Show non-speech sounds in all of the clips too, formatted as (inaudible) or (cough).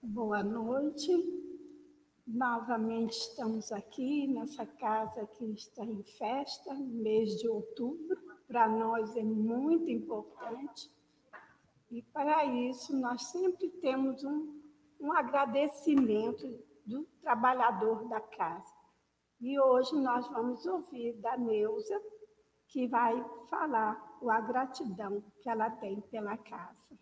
Boa noite. Novamente estamos aqui nessa casa que está em festa, mês de outubro. Para nós é muito importante. E para isso nós sempre temos um, um agradecimento do trabalhador da casa. E hoje nós vamos ouvir da Neuza, que vai falar a gratidão que ela tem pela casa.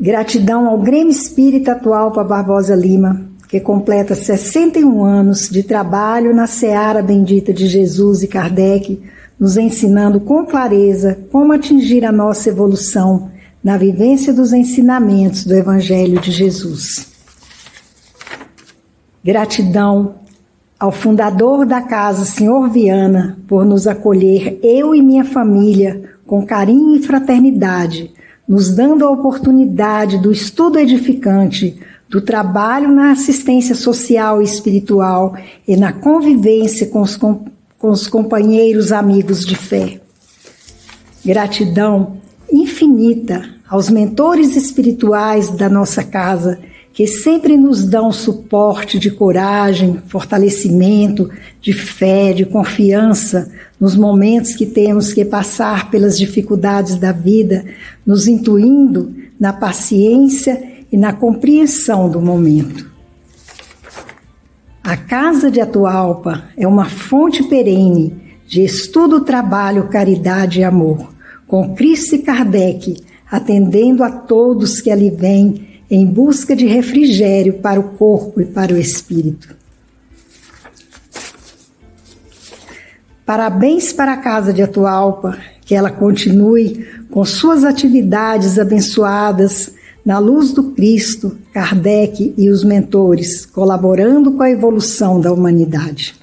Gratidão ao Grêmio Espírita atual para Barbosa Lima, que completa 61 anos de trabalho na seara bendita de Jesus e Kardec, nos ensinando com clareza como atingir a nossa evolução na vivência dos ensinamentos do Evangelho de Jesus. Gratidão ao fundador da casa, Senhor Viana, por nos acolher, eu e minha família, com carinho e fraternidade nos dando a oportunidade do estudo edificante, do trabalho na assistência social e espiritual e na convivência com os, com, com os companheiros amigos de fé. Gratidão infinita aos mentores espirituais da nossa casa que sempre nos dão suporte de coragem, fortalecimento, de fé, de confiança nos momentos que temos que passar pelas dificuldades da vida, nos intuindo na paciência e na compreensão do momento. A Casa de Atualpa é uma fonte perene de estudo, trabalho, caridade e amor, com Cristo e Kardec atendendo a todos que ali vêm em busca de refrigério para o corpo e para o espírito. Parabéns para a Casa de Atualpa, que ela continue com suas atividades abençoadas na luz do Cristo, Kardec e os mentores, colaborando com a evolução da humanidade.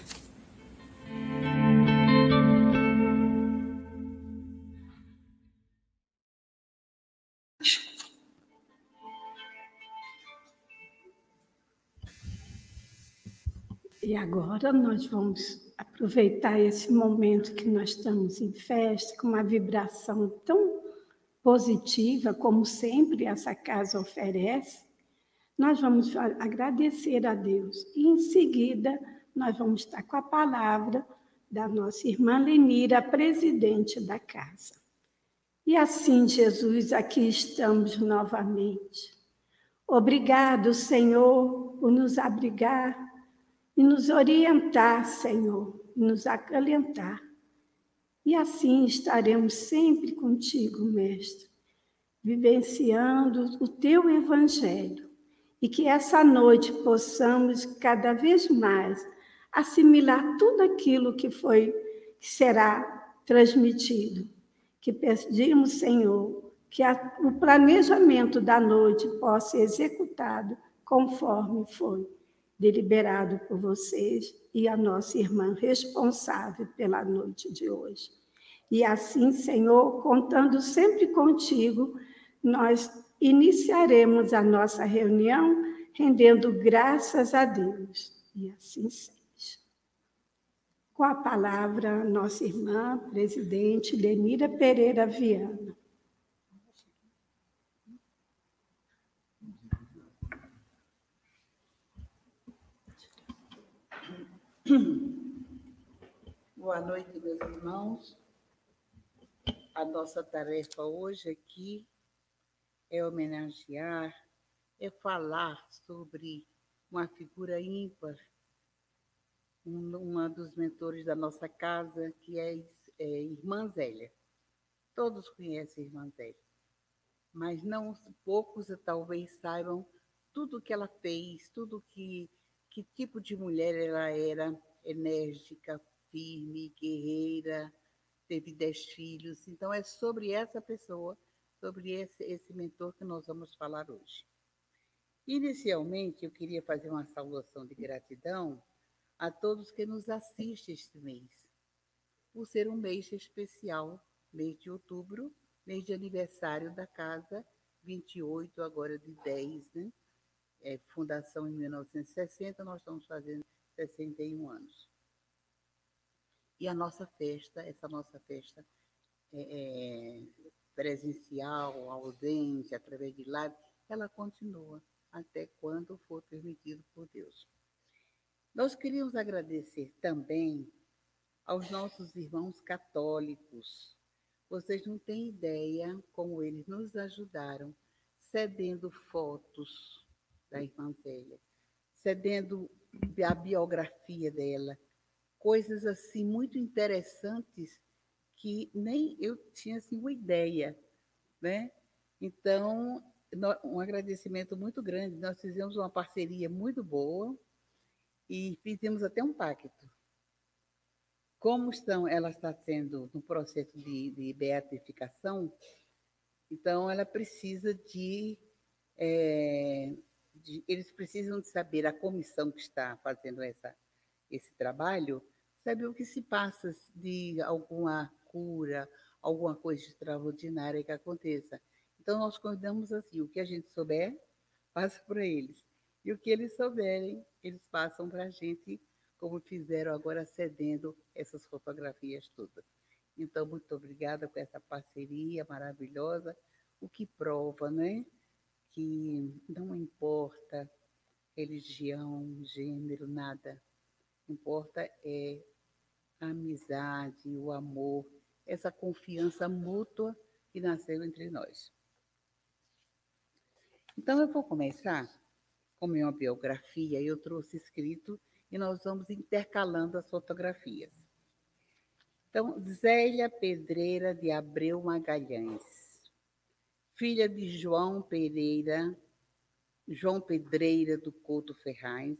E agora nós vamos aproveitar esse momento que nós estamos em festa, com uma vibração tão positiva, como sempre essa casa oferece. Nós vamos agradecer a Deus. E em seguida, nós vamos estar com a palavra da nossa irmã Lenira, presidente da casa. E assim, Jesus, aqui estamos novamente. Obrigado, Senhor, por nos abrigar e nos orientar, Senhor, e nos acalentar. E assim estaremos sempre contigo, Mestre, vivenciando o teu Evangelho. E que essa noite possamos cada vez mais assimilar tudo aquilo que foi, que será transmitido. Que pedimos, Senhor, que a, o planejamento da noite possa ser executado conforme foi deliberado por vocês e a nossa irmã responsável pela noite de hoje. E assim, Senhor, contando sempre contigo, nós iniciaremos a nossa reunião rendendo graças a Deus. E assim seja. Com a palavra, nossa irmã, presidente Lenira Pereira Viana. Boa noite, meus irmãos. A nossa tarefa hoje aqui é homenagear, é falar sobre uma figura ímpar, um, uma dos mentores da nossa casa, que é, é Irmã Zélia. Todos conhecem Irmã Zélia, mas não poucos talvez saibam tudo que ela fez, tudo que que tipo de mulher ela era, enérgica, firme, guerreira, teve dez filhos. Então, é sobre essa pessoa, sobre esse, esse mentor que nós vamos falar hoje. Inicialmente, eu queria fazer uma saudação de gratidão a todos que nos assistem este mês, por ser um mês especial, mês de outubro, mês de aniversário da casa, 28 agora de 10, né? É, fundação em 1960, nós estamos fazendo 61 anos. E a nossa festa, essa nossa festa é, é, presencial, ausente, através de live, ela continua até quando for permitido por Deus. Nós queríamos agradecer também aos nossos irmãos católicos. Vocês não têm ideia como eles nos ajudaram, cedendo fotos, da irmã Zélia, cedendo a biografia dela, coisas assim muito interessantes que nem eu tinha assim uma ideia, né? Então, um agradecimento muito grande. Nós fizemos uma parceria muito boa e fizemos até um pacto. Como estão, ela está sendo no processo de, de beatificação, então ela precisa de é, de, eles precisam de saber, a comissão que está fazendo essa, esse trabalho, saber o que se passa de alguma cura, alguma coisa extraordinária que aconteça. Então, nós convidamos assim: o que a gente souber, passa para eles. E o que eles souberem, eles passam para a gente, como fizeram agora, cedendo essas fotografias todas. Então, muito obrigada por essa parceria maravilhosa, o que prova, né? que não importa religião, gênero, nada. Importa é a amizade, o amor, essa confiança mútua que nasceu entre nós. Então eu vou começar com minha biografia, eu trouxe escrito e nós vamos intercalando as fotografias. Então, Zélia Pedreira de Abreu Magalhães filha de João Pereira, João Pedreira do Couto Ferraz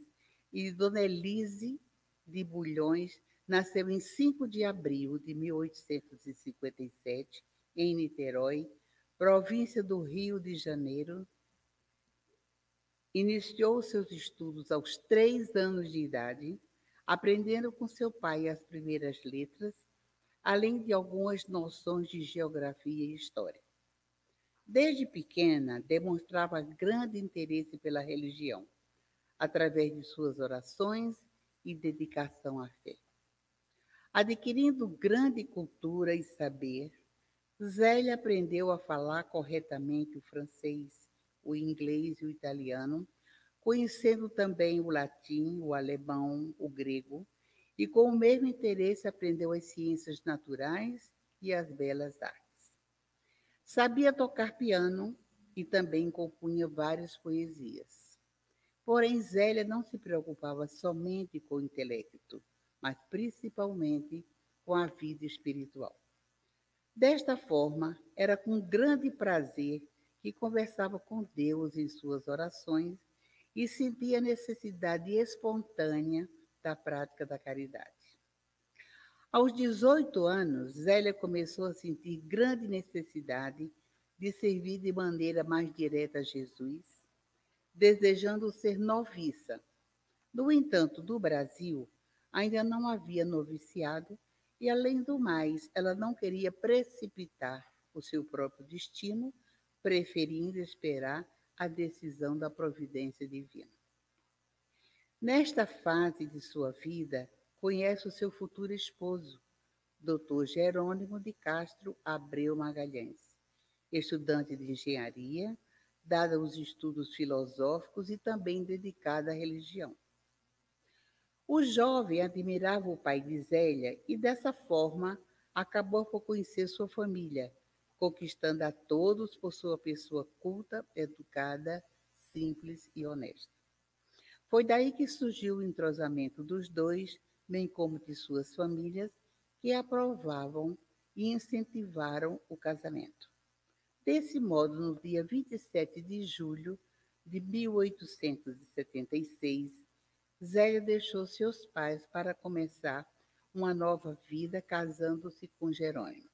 e Dona Elise de Bulhões, nasceu em 5 de abril de 1857, em Niterói, província do Rio de Janeiro. Iniciou seus estudos aos três anos de idade, aprendendo com seu pai as primeiras letras, além de algumas noções de geografia e história. Desde pequena, demonstrava grande interesse pela religião, através de suas orações e dedicação à fé. Adquirindo grande cultura e saber, Zélia aprendeu a falar corretamente o francês, o inglês e o italiano, conhecendo também o latim, o alemão, o grego, e com o mesmo interesse aprendeu as ciências naturais e as belas artes. Sabia tocar piano e também compunha várias poesias. Porém, Zélia não se preocupava somente com o intelecto, mas principalmente com a vida espiritual. Desta forma, era com grande prazer que conversava com Deus em suas orações e sentia a necessidade espontânea da prática da caridade. Aos 18 anos, Zélia começou a sentir grande necessidade de servir de maneira mais direta a Jesus, desejando ser noviça. No entanto, no Brasil, ainda não havia noviciado e, além do mais, ela não queria precipitar o seu próprio destino, preferindo esperar a decisão da providência divina. Nesta fase de sua vida, conhece o seu futuro esposo, Dr. Jerônimo de Castro Abreu Magalhães, estudante de engenharia, dada aos estudos filosóficos e também dedicada à religião. O jovem admirava o pai de Zélia e, dessa forma, acabou por conhecer sua família, conquistando a todos por sua pessoa culta, educada, simples e honesta. Foi daí que surgiu o entrosamento dos dois bem como de suas famílias, que aprovavam e incentivaram o casamento. Desse modo, no dia 27 de julho de 1876, Zélia deixou seus pais para começar uma nova vida, casando-se com Jerônimo.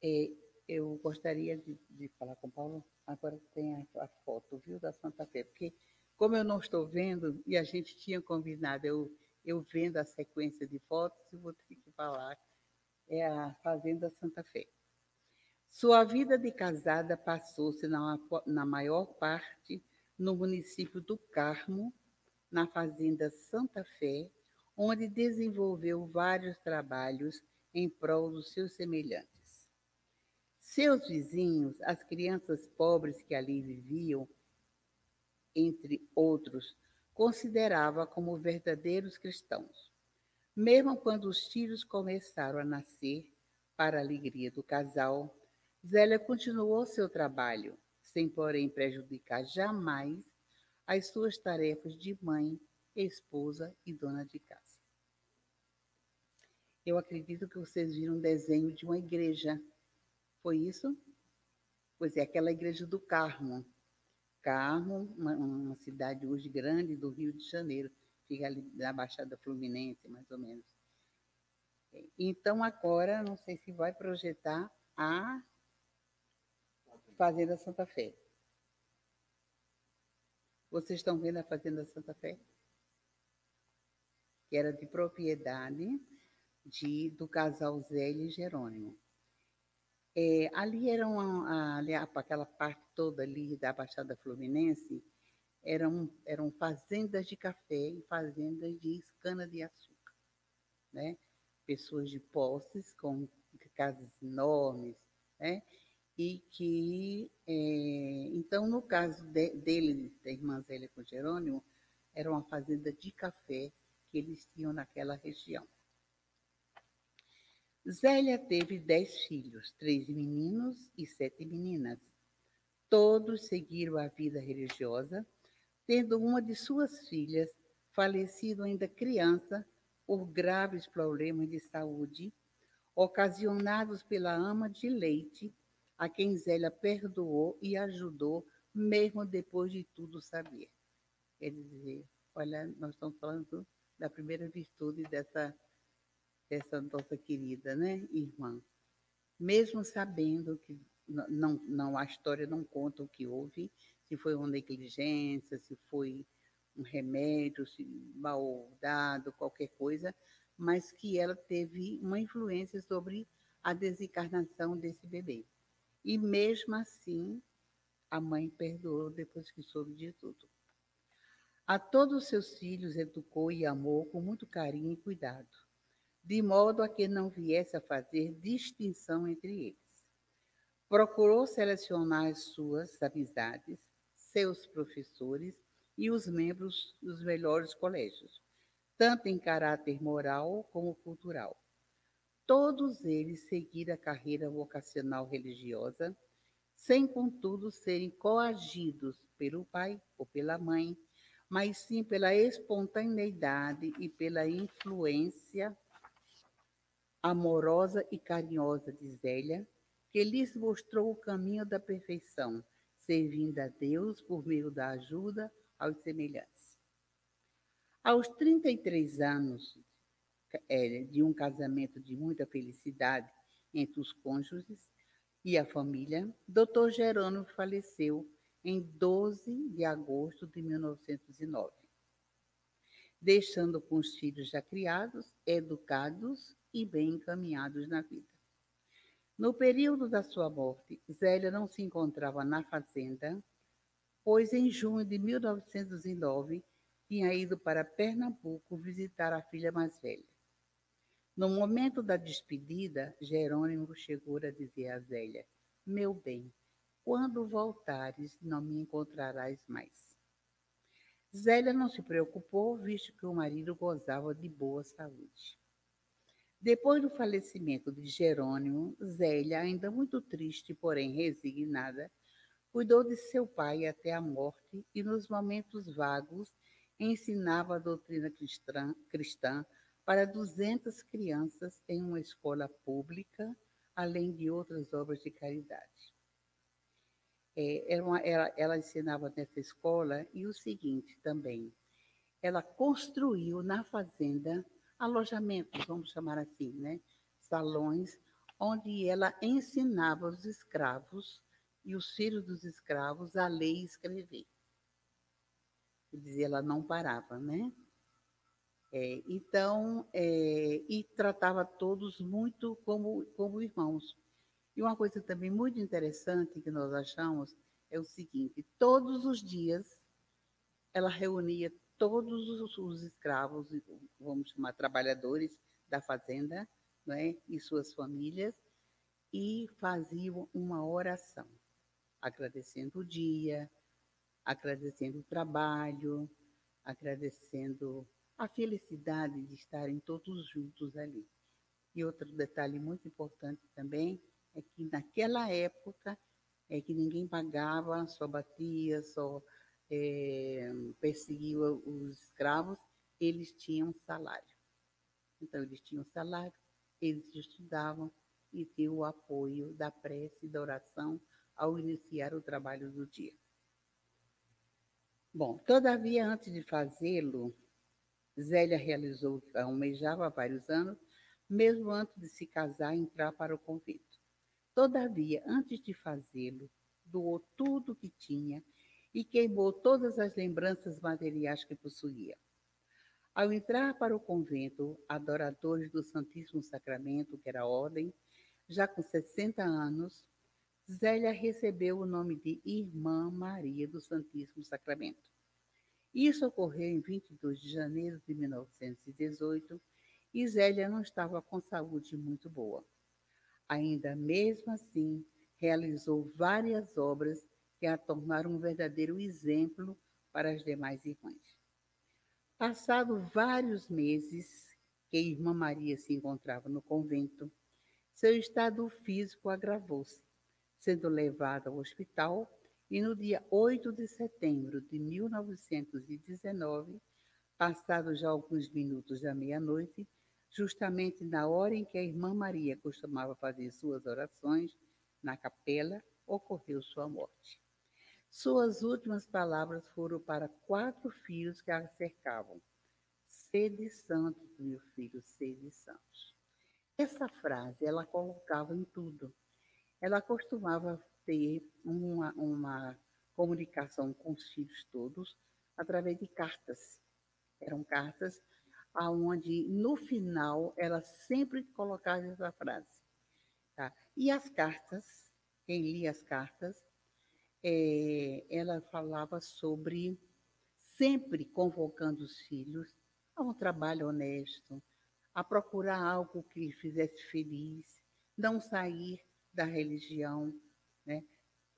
É, eu gostaria de, de, falar com Paulo, agora tem a, a foto, viu, da Santa Fé, porque como eu não estou vendo, e a gente tinha combinado, eu, eu vendo a sequência de fotos, eu vou ter que falar, é a Fazenda Santa Fé. Sua vida de casada passou-se na, na maior parte no município do Carmo, na Fazenda Santa Fé, onde desenvolveu vários trabalhos em prol dos seus semelhantes. Seus vizinhos, as crianças pobres que ali viviam, entre outros, considerava como verdadeiros cristãos. Mesmo quando os filhos começaram a nascer, para a alegria do casal, Zélia continuou seu trabalho, sem, porém, prejudicar jamais as suas tarefas de mãe, esposa e dona de casa. Eu acredito que vocês viram um desenho de uma igreja. Foi isso? Pois é, aquela igreja do Carmo, Carmo, uma, uma, cidade hoje grande do Rio de Janeiro, fica ali na Baixada Fluminense, mais ou menos. Então, agora, não sei se vai projetar a Fazenda Santa Fé. Vocês estão vendo a Fazenda Santa Fé? Que era de propriedade de, do casal Zélio e Jerônimo. É, ali era uma, ali, aquela parte toda ali da Baixada Fluminense, eram, eram fazendas de café e fazendas de cana-de-açúcar. Né? Pessoas de posses, com casas enormes, né? e que, é, então, no caso de, dele, da irmã Zélia com Jerônimo, era uma fazenda de café que eles tinham naquela região. Zélia teve dez filhos, três meninos e sete meninas. Todos seguiram a vida religiosa, tendo uma de suas filhas falecido ainda criança por graves problemas de saúde, ocasionados pela ama de leite, a quem Zélia perdoou e ajudou, mesmo depois de tudo saber. Quer dizer, olha, nós estamos falando da primeira virtude dessa dessa nossa querida né, irmã. Mesmo sabendo que não, não, a história não conta o que houve, se foi uma negligência, se foi um remédio, se mal dado, qualquer coisa, mas que ela teve uma influência sobre a desencarnação desse bebê. E mesmo assim, a mãe perdoou depois que soube de tudo. A todos os seus filhos educou e amou com muito carinho e cuidado de modo a que não viesse a fazer distinção entre eles. Procurou selecionar as suas amizades, seus professores e os membros dos melhores colégios, tanto em caráter moral como cultural. Todos eles seguiram a carreira vocacional religiosa, sem contudo serem coagidos pelo pai ou pela mãe, mas sim pela espontaneidade e pela influência amorosa e carinhosa de Zélia, que lhes mostrou o caminho da perfeição, servindo a Deus por meio da ajuda aos semelhantes. Aos 33 anos é, de um casamento de muita felicidade entre os cônjuges e a família, Dr. Jerônimo faleceu em 12 de agosto de 1909, deixando com os filhos já criados, educados e bem encaminhados na vida. No período da sua morte, Zélia não se encontrava na fazenda, pois em junho de 1909 tinha ido para Pernambuco visitar a filha mais velha. No momento da despedida, Jerônimo chegou a dizer a Zélia: Meu bem, quando voltares, não me encontrarás mais. Zélia não se preocupou, visto que o marido gozava de boa saúde. Depois do falecimento de Jerônimo, Zélia, ainda muito triste, porém resignada, cuidou de seu pai até a morte e, nos momentos vagos, ensinava a doutrina cristã, cristã para 200 crianças em uma escola pública, além de outras obras de caridade. É, uma, ela, ela ensinava nessa escola e o seguinte também: ela construiu na fazenda alojamentos, vamos chamar assim, né? salões, onde ela ensinava os escravos e os filhos dos escravos a ler e escrever. Quer dizer, ela não parava, né? É, então, é, e tratava todos muito como, como irmãos. E uma coisa também muito interessante que nós achamos é o seguinte: todos os dias ela reunia todos os, os escravos, vamos chamar trabalhadores da fazenda, né, e suas famílias, e faziam uma oração, agradecendo o dia, agradecendo o trabalho, agradecendo a felicidade de estarem todos juntos ali. E outro detalhe muito importante também é que naquela época é que ninguém pagava, só batia, só é, perseguia os escravos, eles tinham salário. Então, eles tinham salário, eles estudavam e tinham o apoio da prece e da oração ao iniciar o trabalho do dia. Bom, todavia, antes de fazê-lo, Zélia realizou o que almejava há vários anos, mesmo antes de se casar e entrar para o convento. Todavia, antes de fazê-lo, doou tudo o que tinha e queimou todas as lembranças materiais que possuía. Ao entrar para o convento, adoradores do Santíssimo Sacramento, que era a ordem, já com 60 anos, Zélia recebeu o nome de Irmã Maria do Santíssimo Sacramento. Isso ocorreu em 22 de janeiro de 1918 e Zélia não estava com saúde muito boa. Ainda mesmo assim, realizou várias obras que a tornaram um verdadeiro exemplo para as demais irmãs. Passado vários meses que a irmã Maria se encontrava no convento, seu estado físico agravou-se, sendo levada ao hospital e no dia 8 de setembro de 1919, passados já alguns minutos da meia-noite, justamente na hora em que a irmã Maria costumava fazer suas orações na capela, ocorreu sua morte. Suas últimas palavras foram para quatro filhos que a cercavam. Sede santos, meu filho, sede santos. Essa frase ela colocava em tudo. Ela costumava ter uma, uma comunicação com os filhos todos através de cartas. Eram cartas aonde no final ela sempre colocava essa frase. Tá? E as cartas, quem lia as cartas, é, ela falava sobre sempre convocando os filhos a um trabalho honesto, a procurar algo que lhe fizesse feliz, não sair da religião. Né?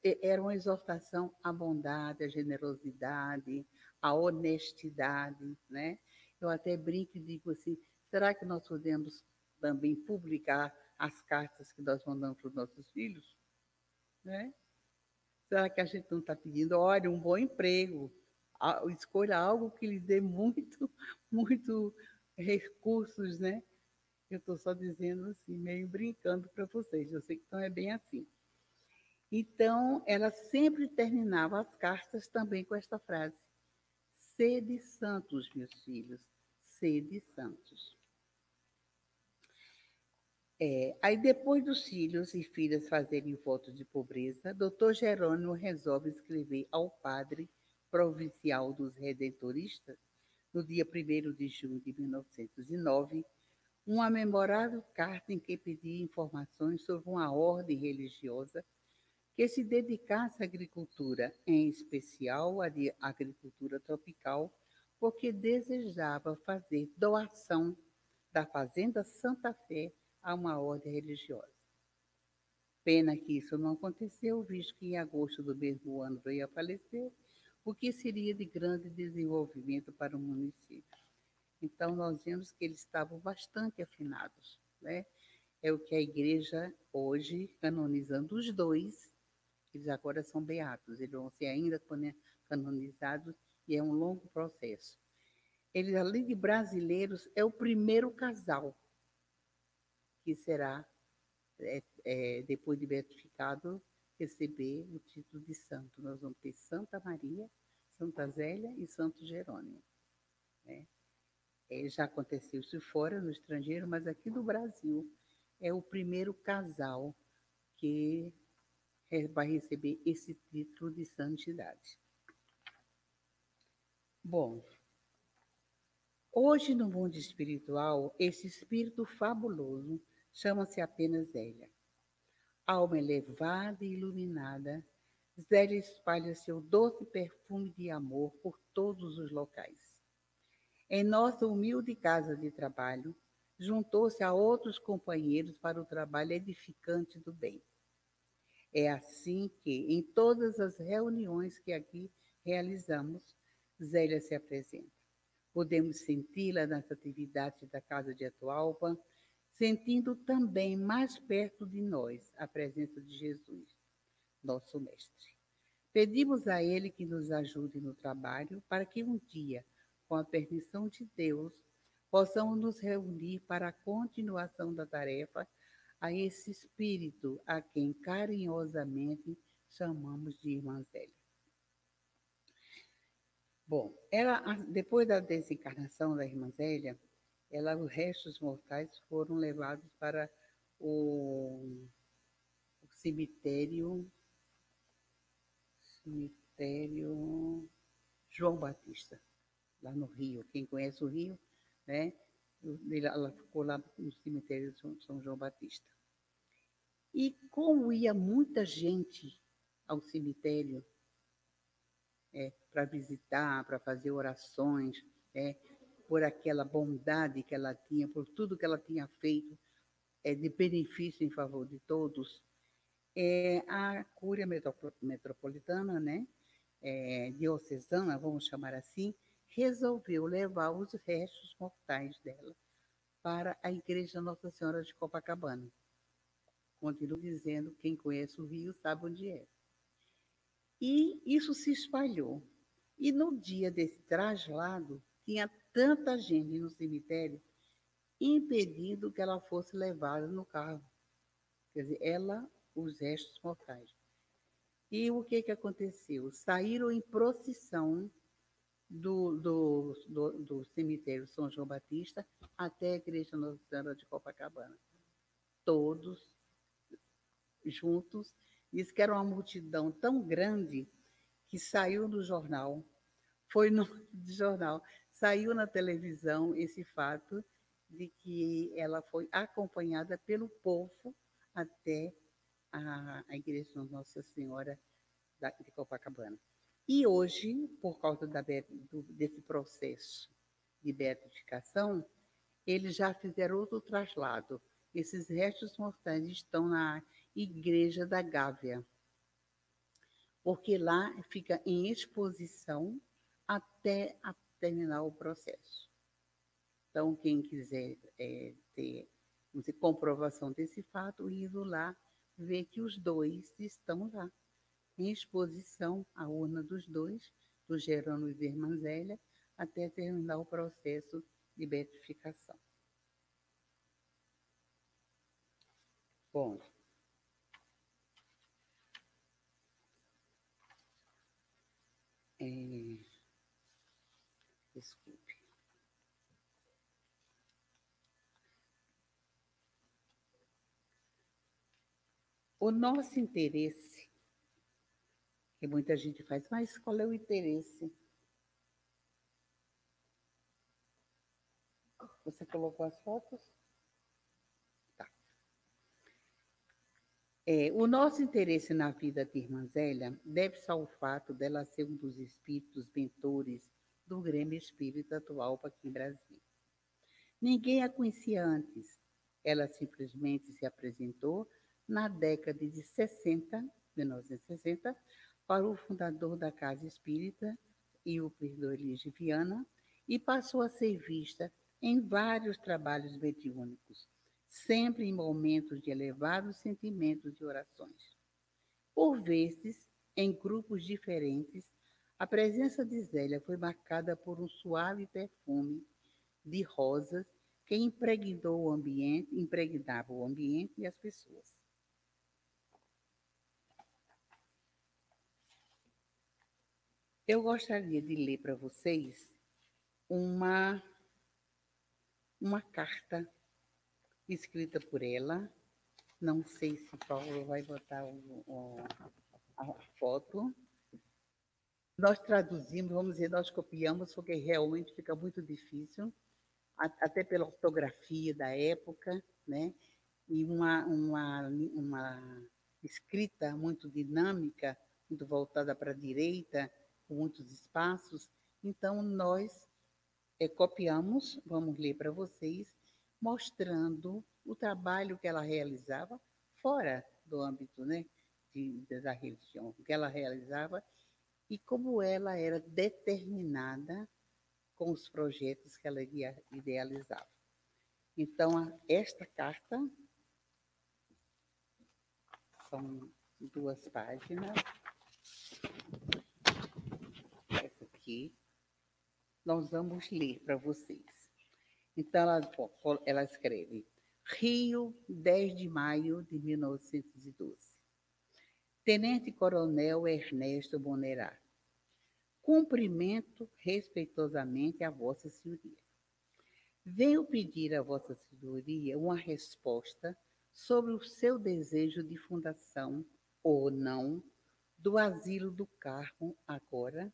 Era uma exortação à bondade, à generosidade, à honestidade. Né? Eu até brinco e digo assim: será que nós podemos também publicar as cartas que nós mandamos para os nossos filhos? Né? Será que a gente não está pedindo, olha, um bom emprego, escolha algo que lhe dê muito, (laughs) muito recursos, né? Eu estou só dizendo assim, meio brincando para vocês. Eu sei que não é bem assim. Então, ela sempre terminava as cartas também com esta frase: Sede santos, meus filhos, sede santos. É, aí, depois dos filhos e filhas fazerem voto de pobreza, doutor Jerônimo resolve escrever ao padre provincial dos redentoristas, no dia 1 de junho de 1909, uma memorável carta em que pedia informações sobre uma ordem religiosa que se dedicasse à agricultura, em especial à agricultura tropical, porque desejava fazer doação da Fazenda Santa Fé a uma ordem religiosa. Pena que isso não aconteceu, visto que em agosto do mesmo ano veio a falecer, o que seria de grande desenvolvimento para o município. Então, nós vemos que eles estavam bastante afinados. Né? É o que a igreja, hoje, canonizando os dois, eles agora são beatos, eles vão ser ainda canonizados e é um longo processo. Eles, além de brasileiros, é o primeiro casal que será, é, é, depois de beatificado, receber o título de santo. Nós vamos ter Santa Maria, Santa Zélia e Santo Jerônimo. Né? É, já aconteceu isso fora, no estrangeiro, mas aqui no Brasil é o primeiro casal que vai receber esse título de santidade. Bom, hoje no mundo espiritual, esse espírito fabuloso chama-se apenas Zélia. Alma elevada e iluminada, Zélia espalha seu doce perfume de amor por todos os locais. Em nossa humilde casa de trabalho, juntou-se a outros companheiros para o trabalho edificante do bem. É assim que, em todas as reuniões que aqui realizamos, Zélia se apresenta. Podemos senti-la nas atividades da Casa de Atualpa, sentindo também mais perto de nós a presença de Jesus, nosso Mestre. Pedimos a Ele que nos ajude no trabalho para que um dia, com a permissão de Deus, possamos nos reunir para a continuação da tarefa a esse Espírito a quem carinhosamente chamamos de Irmã Zélia. Bom, ela, depois da desencarnação da Irmã Zélia, ela, os restos mortais foram levados para o, o cemitério, cemitério João Batista, lá no Rio. Quem conhece o Rio, né? Ela ficou lá no cemitério de São João Batista. E como ia muita gente ao cemitério é, para visitar, para fazer orações, é, por aquela bondade que ela tinha, por tudo que ela tinha feito é, de benefício em favor de todos, é, a Cúria Metropolitana, né, é, diocesana, vamos chamar assim, resolveu levar os restos mortais dela para a Igreja Nossa Senhora de Copacabana. Continuo dizendo, quem conhece o Rio sabe onde é. E isso se espalhou. E no dia desse traslado, tinha tanta gente no cemitério impedindo que ela fosse levada no carro. Quer dizer, ela, os restos mortais. E o que, que aconteceu? Saíram em procissão do, do, do, do cemitério São João Batista até a Igreja Nossa Senhora de Copacabana. Todos juntos. Diz que era uma multidão tão grande que saiu no jornal, foi no (laughs) jornal, saiu na televisão esse fato de que ela foi acompanhada pelo povo até a, a igreja Nossa Senhora de Copacabana. E hoje, por causa da, do, desse processo de beatificação, eles já fizeram outro traslado. Esses restos mortais estão na igreja da Gávea, porque lá fica em exposição até a terminar o processo. Então, quem quiser é, ter dizer, comprovação desse fato, indo lá, ver que os dois estão lá, em exposição, a urna dos dois, do Gerônimo e Vermanzélia, até terminar o processo de beatificação. Bom, é, O nosso interesse, que muita gente faz, mas qual é o interesse? Você colocou as fotos? Tá. É, o nosso interesse na vida de Irmã Zélia deve-se ao fato dela ser um dos espíritos mentores do Grêmio Espírita atual aqui em Brasília. Ninguém a conhecia antes. Ela simplesmente se apresentou na década de 60, 1960, para o fundador da Casa Espírita e o Perdão Elige Viana, e passou a ser vista em vários trabalhos mediúnicos, sempre em momentos de elevados sentimentos e orações. Por vezes, em grupos diferentes, a presença de Zélia foi marcada por um suave perfume de rosas que impregnou o ambiente, impregnava o ambiente e as pessoas. Eu gostaria de ler para vocês uma uma carta escrita por ela. Não sei se Paulo vai botar o, o, a foto. Nós traduzimos, vamos dizer, nós copiamos, porque realmente fica muito difícil, até pela ortografia da época, né? E uma, uma, uma escrita muito dinâmica, muito voltada para a direita, muitos espaços. Então, nós é, copiamos, vamos ler para vocês, mostrando o trabalho que ela realizava fora do âmbito né, de, da religião, que ela realizava e como ela era determinada com os projetos que ela idealizava. Então, esta carta são duas páginas. Aqui nós vamos ler para vocês. Então, ela, ela escreve: Rio, 10 de maio de 1912. Tenente Coronel Ernesto Bonerá. Cumprimento respeitosamente a Vossa Senhoria. Venho pedir a Vossa Senhoria uma resposta sobre o seu desejo de fundação ou não do Asilo do Carmo agora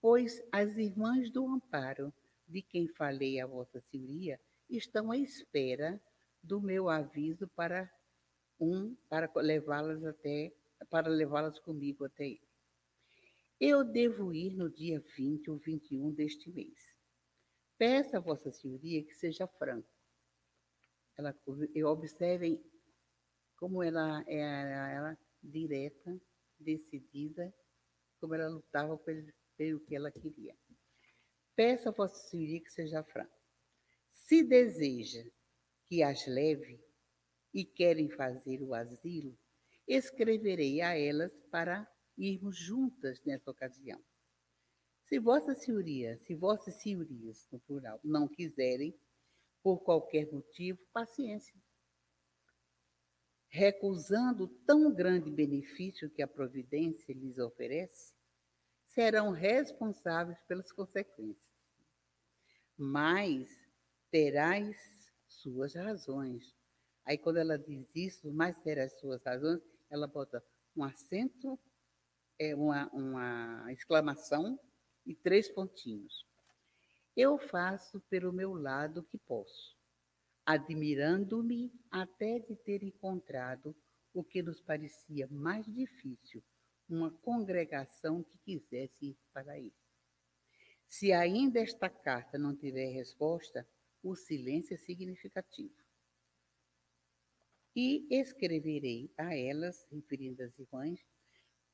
pois as irmãs do amparo, de quem falei a Vossa Senhoria, estão à espera do meu aviso para um para levá-las até para levá-las comigo até ele. Eu devo ir no dia 20 ou 21 deste mês. Peço a Vossa Senhoria que seja franco. Ela, observem como ela era ela, direta, decidida, como ela lutava pelo, pelo que ela queria. Peça a Vossa Senhoria que seja franco. Se deseja que as leve e querem fazer o asilo, escreverei a elas para irmos juntas nessa ocasião. Se Vossa Senhoria, se Vossas Senhorias, no plural, não quiserem, por qualquer motivo, paciência. Recusando tão grande benefício que a providência lhes oferece, serão responsáveis pelas consequências. Mas terás suas razões. Aí, quando ela diz isso, mas terás suas razões, ela bota um acento, é uma, uma exclamação e três pontinhos. Eu faço pelo meu lado o que posso, admirando-me até de ter encontrado o que nos parecia mais difícil uma congregação que quisesse ir para aí. Se ainda esta carta não tiver resposta, o silêncio é significativo. E escreverei a elas, referindo às irmãs,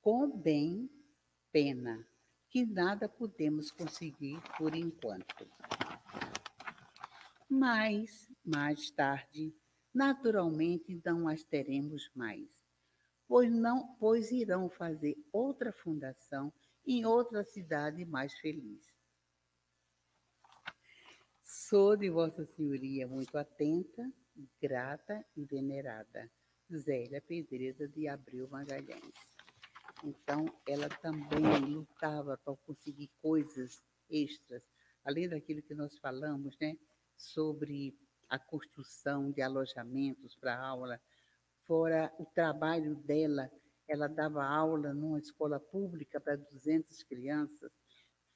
com bem pena, que nada podemos conseguir por enquanto. Mas, mais tarde, naturalmente não as teremos mais pois não, pois irão fazer outra fundação em outra cidade mais feliz. Sou de Vossa Senhoria muito atenta, grata e venerada. Zélia Pedreza de Abreu Magalhães. Então, ela também lutava para conseguir coisas extras, além daquilo que nós falamos, né, sobre a construção de alojamentos para aula, fora o trabalho dela, ela dava aula numa escola pública para 200 crianças,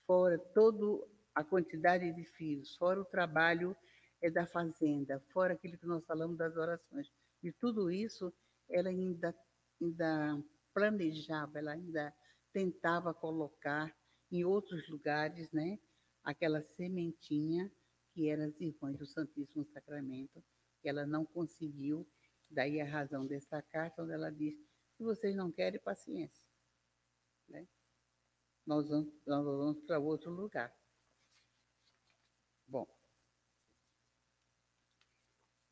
fora toda a quantidade de filhos, fora o trabalho é da fazenda, fora aquilo que nós falamos das orações. De tudo isso, ela ainda, ainda planejava, ela ainda tentava colocar em outros lugares, né, aquela sementinha que eram as irmãs do Santíssimo Sacramento, que ela não conseguiu, daí a razão dessa carta, onde ela diz, se vocês não querem, paciência. Né? Nós vamos, nós vamos para outro lugar. Bom,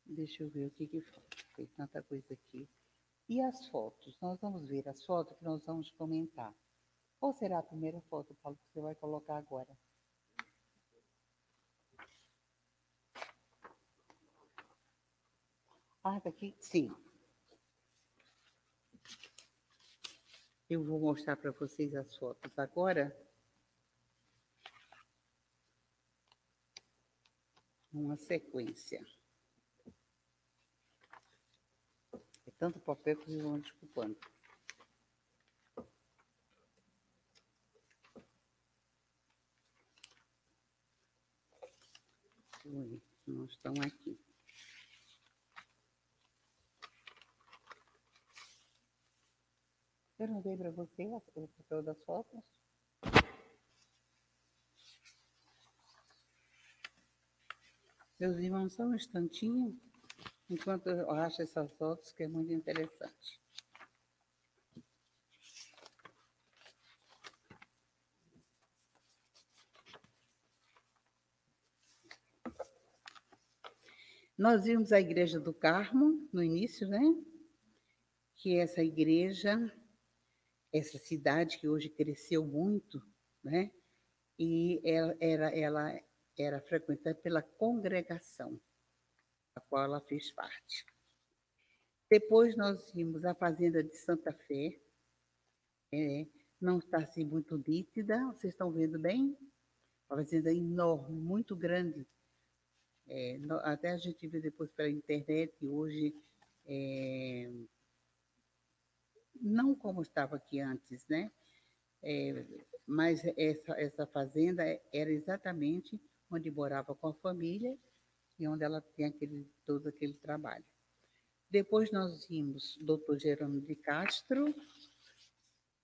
deixa eu ver o que que falta. Tem tanta coisa aqui. E as fotos? Nós vamos ver as fotos que nós vamos comentar. Qual será a primeira foto, Paulo, que você vai colocar agora? Ah, tá aqui? Sim. Eu vou mostrar para vocês as fotos agora. Uma sequência. tanto papel que vocês vão desculpando. Oi, não estão aqui. Dei para você o papel das fotos? Meus irmãos, só um instantinho enquanto eu acho essas fotos que é muito interessante. Nós vimos a Igreja do Carmo no início, né? Que essa igreja, essa cidade que hoje cresceu muito, né? E ela era, ela era frequentada pela congregação a qual ela fez parte. Depois nós vimos a Fazenda de Santa Fé, é, não está assim muito nítida, vocês estão vendo bem? Uma fazenda enorme, muito grande. É, até a gente viu depois pela internet, e hoje, é, não como estava aqui antes, né? É, mas essa, essa fazenda era exatamente onde morava com a família e onde ela tem aquele, todo aquele trabalho. Depois nós vimos Dr. Gerônimo de Castro,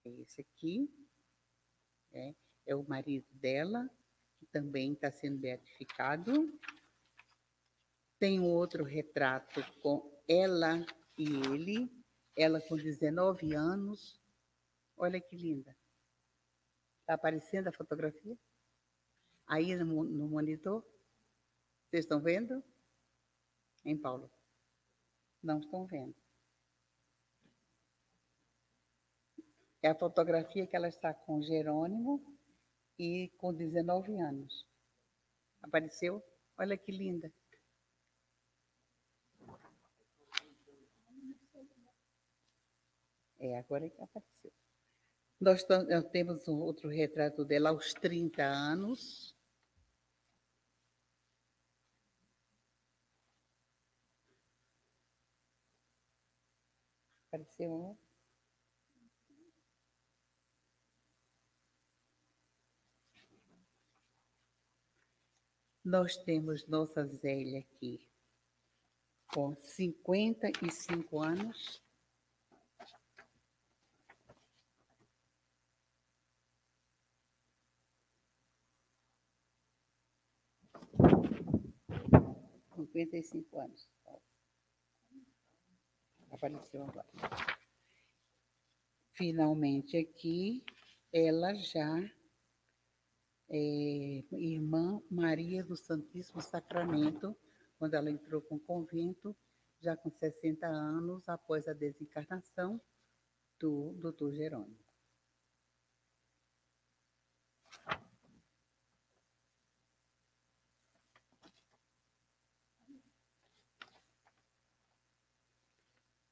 é esse aqui, é, é o marido dela, que também está sendo beatificado. Tem um outro retrato com ela e ele, ela com 19 anos. Olha que linda. Está aparecendo a fotografia? Aí no, no monitor? Vocês estão vendo? Hein, Paulo? Não estão vendo. É a fotografia que ela está com Jerônimo e com 19 anos. Apareceu? Olha que linda. É, agora que apareceu. Nós, nós temos um outro retrato dela aos 30 anos. Apareceu um. Nós temos nossa Zélia aqui com 55 anos. Cinquenta e cinco anos apareceu agora. Finalmente aqui, ela já é irmã Maria do Santíssimo Sacramento, quando ela entrou com o convento, já com 60 anos, após a desencarnação do doutor Jerônimo.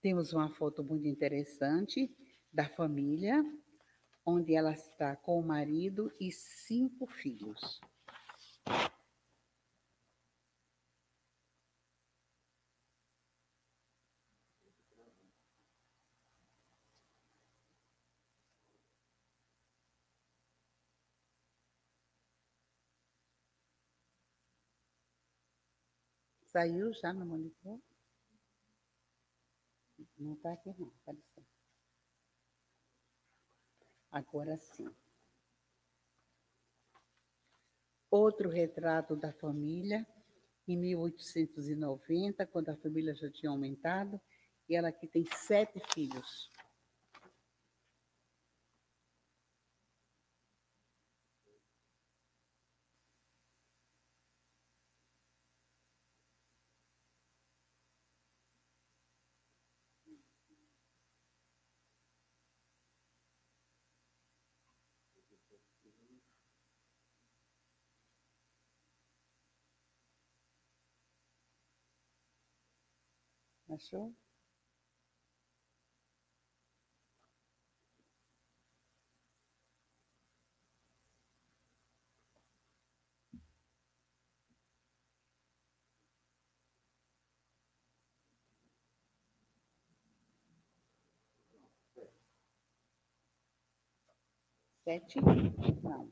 Temos uma foto muito interessante da família, onde ela está com o marido e cinco filhos. Saiu já no monitor? Não está aqui não, apareceu. Agora sim. Outro retrato da família, em 1890, quando a família já tinha aumentado, e ela aqui tem sete filhos. Achou? Sete? Não.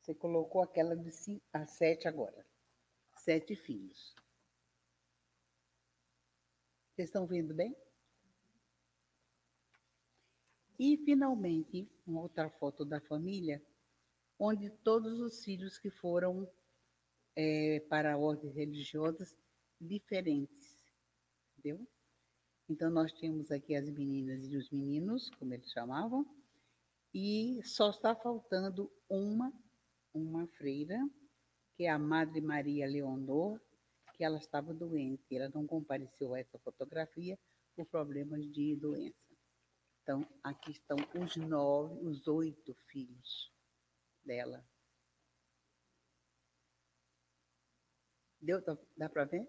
Você colocou aquela de cinco, a sete agora. Sete filhos. Vocês estão vendo bem? E, finalmente, uma outra foto da família, onde todos os filhos que foram é, para ordens religiosas diferentes, entendeu? Então, nós temos aqui as meninas e os meninos, como eles chamavam, e só está faltando uma, uma freira, que é a Madre Maria Leonor, que ela estava doente. Ela não compareceu a essa fotografia por problemas de doença. Então, aqui estão os nove, os oito filhos dela. Deu? Dá para ver?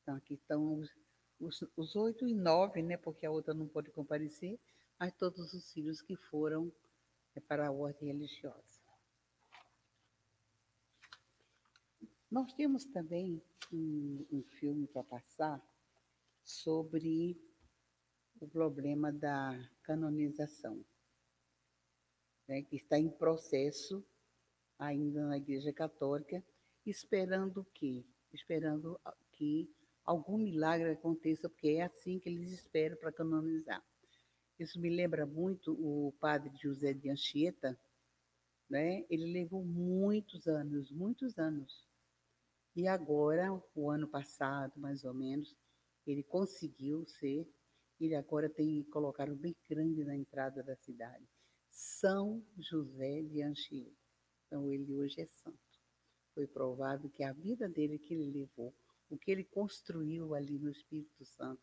Então, aqui estão os, os, os, oito e nove, né? Porque a outra não pôde comparecer, mas todos os filhos que foram é, para a ordem religiosa. Nós temos também um, um filme para passar sobre o problema da canonização, né, que está em processo ainda na Igreja Católica, esperando que, esperando que algum milagre aconteça, porque é assim que eles esperam para canonizar. Isso me lembra muito o padre José de Anchieta, né? Ele levou muitos anos, muitos anos e agora, o ano passado, mais ou menos, ele conseguiu ser, ele agora tem colocado bem grande na entrada da cidade, São José de Anchieta. Então, ele hoje é santo. Foi provado que a vida dele que ele levou, o que ele construiu ali no Espírito Santo,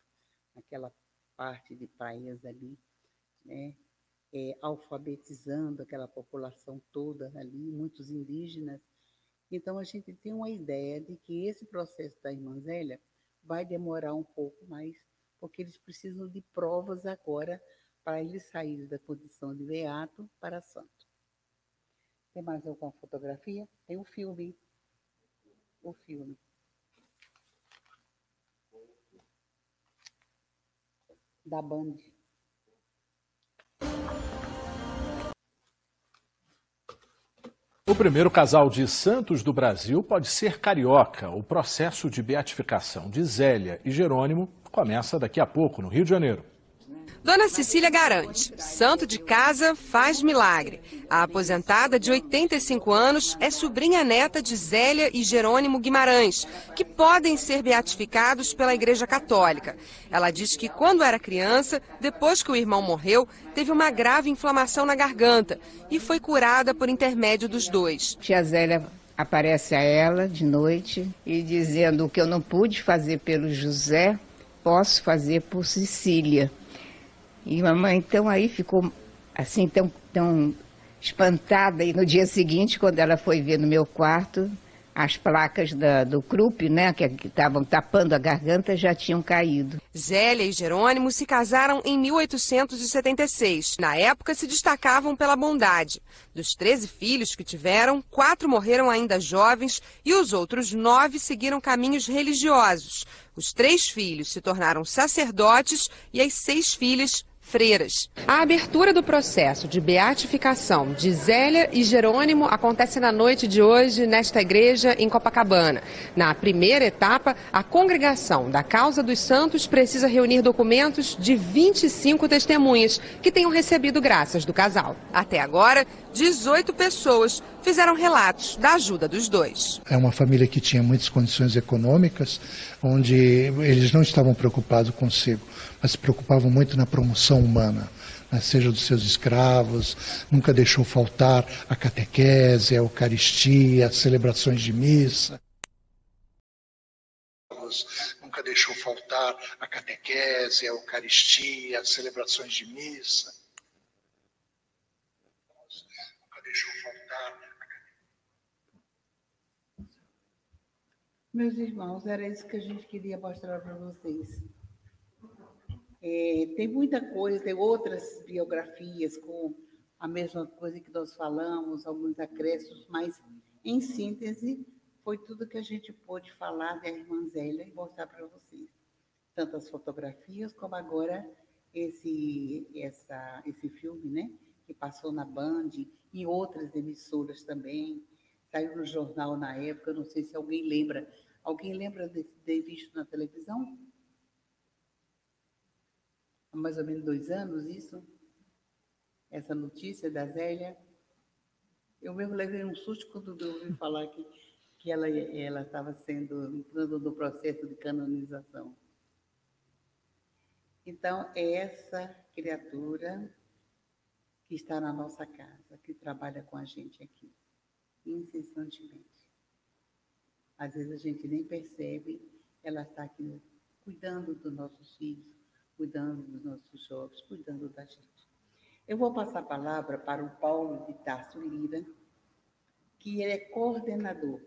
naquela parte de praias ali, né, é, alfabetizando aquela população toda ali, muitos indígenas, então, a gente tem uma ideia de que esse processo da irmã Zélia vai demorar um pouco mais, porque eles precisam de provas agora para eles saírem da condição de beato para santo. Tem mais alguma fotografia? Tem o um filme. O filme. Da Band. O primeiro casal de santos do Brasil pode ser carioca. O processo de beatificação de Zélia e Jerônimo começa daqui a pouco, no Rio de Janeiro. Dona Cecília garante: santo de casa faz milagre. A aposentada de 85 anos é sobrinha neta de Zélia e Jerônimo Guimarães, que podem ser beatificados pela Igreja Católica. Ela diz que quando era criança, depois que o irmão morreu, teve uma grave inflamação na garganta e foi curada por intermédio dos dois. Tia Zélia aparece a ela de noite e dizendo o que eu não pude fazer pelo José, posso fazer por Cecília. E mamãe, então, aí ficou assim, tão, tão espantada. E no dia seguinte, quando ela foi ver no meu quarto, as placas da, do CRUP, né, que estavam tapando a garganta, já tinham caído. Zélia e Jerônimo se casaram em 1876. Na época, se destacavam pela bondade. Dos 13 filhos que tiveram, quatro morreram ainda jovens e os outros nove seguiram caminhos religiosos. Os três filhos se tornaram sacerdotes e as seis filhas freiras. A abertura do processo de beatificação de Zélia e Jerônimo acontece na noite de hoje nesta igreja em Copacabana. Na primeira etapa, a congregação da Causa dos Santos precisa reunir documentos de 25 testemunhas que tenham recebido graças do casal. Até agora, 18 pessoas fizeram relatos da ajuda dos dois. É uma família que tinha muitas condições econômicas, onde eles não estavam preocupados consigo, mas se preocupavam muito na promoção humana. Né, seja dos seus escravos, nunca deixou faltar a catequese, a Eucaristia, as celebrações de missa. Nunca deixou faltar a catequese, a Eucaristia, as celebrações de missa. Meus irmãos, era isso que a gente queria mostrar para vocês. É, tem muita coisa, tem outras biografias com a mesma coisa que nós falamos, alguns acréscimos, mas, em síntese, foi tudo que a gente pôde falar da irmã Zélia e mostrar para vocês. Tanto as fotografias, como agora esse, essa, esse filme, né? Que passou na Band, em outras emissoras também. Saiu no jornal na época, não sei se alguém lembra. Alguém lembra de ter visto na televisão? Há mais ou menos dois anos isso? Essa notícia da Zélia. Eu mesmo levei um susto quando eu ouvi falar que, que ela estava sendo, entrando no processo de canonização. Então, é essa criatura que está na nossa casa, que trabalha com a gente aqui, incessantemente. Às vezes a gente nem percebe, ela está aqui cuidando dos nossos filhos, cuidando dos nossos jovens, cuidando da gente. Eu vou passar a palavra para o Paulo de Tarso Lira, que ele é coordenador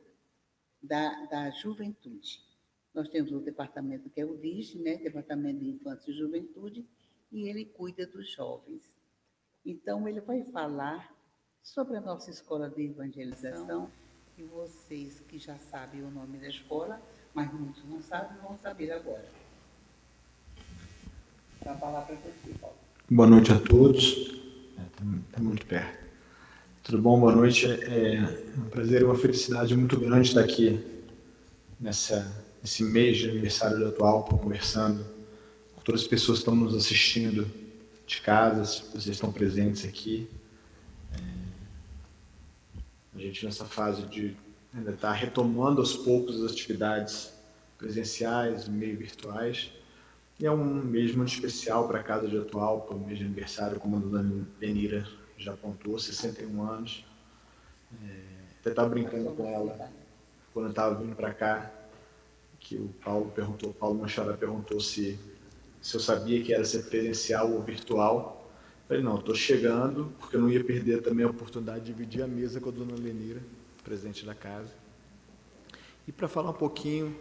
da, da juventude. Nós temos o departamento que é o DIG, né? Departamento de Infância e Juventude, e ele cuida dos jovens. Então, ele vai falar sobre a nossa escola de evangelização, e vocês que já sabem o nome da escola, mas muitos não sabem, vão saber agora. Então, a palavra para você, Paulo. Boa noite a todos. Está é, tá muito perto. Tudo bom? Boa noite. É um prazer e uma felicidade muito grande estar aqui nessa, nesse mês de aniversário do Atual, conversando com todas as pessoas que estão nos assistindo de casas, vocês estão presentes aqui. A gente nessa fase de ainda estar tá retomando aos poucos as atividades presenciais, meio virtuais. E é um mês muito especial para a Casa de Atual, para o mês de aniversário, como a dona Benira já apontou, 61 anos. É, até estava brincando com ela quando eu estava vindo para cá, que o Paulo perguntou, o Paulo Machado perguntou se se eu sabia que era ser presencial ou virtual. Falei, não, estou chegando, porque eu não ia perder também a oportunidade de dividir a mesa com a dona Lenira, presente da casa. E para falar um pouquinho,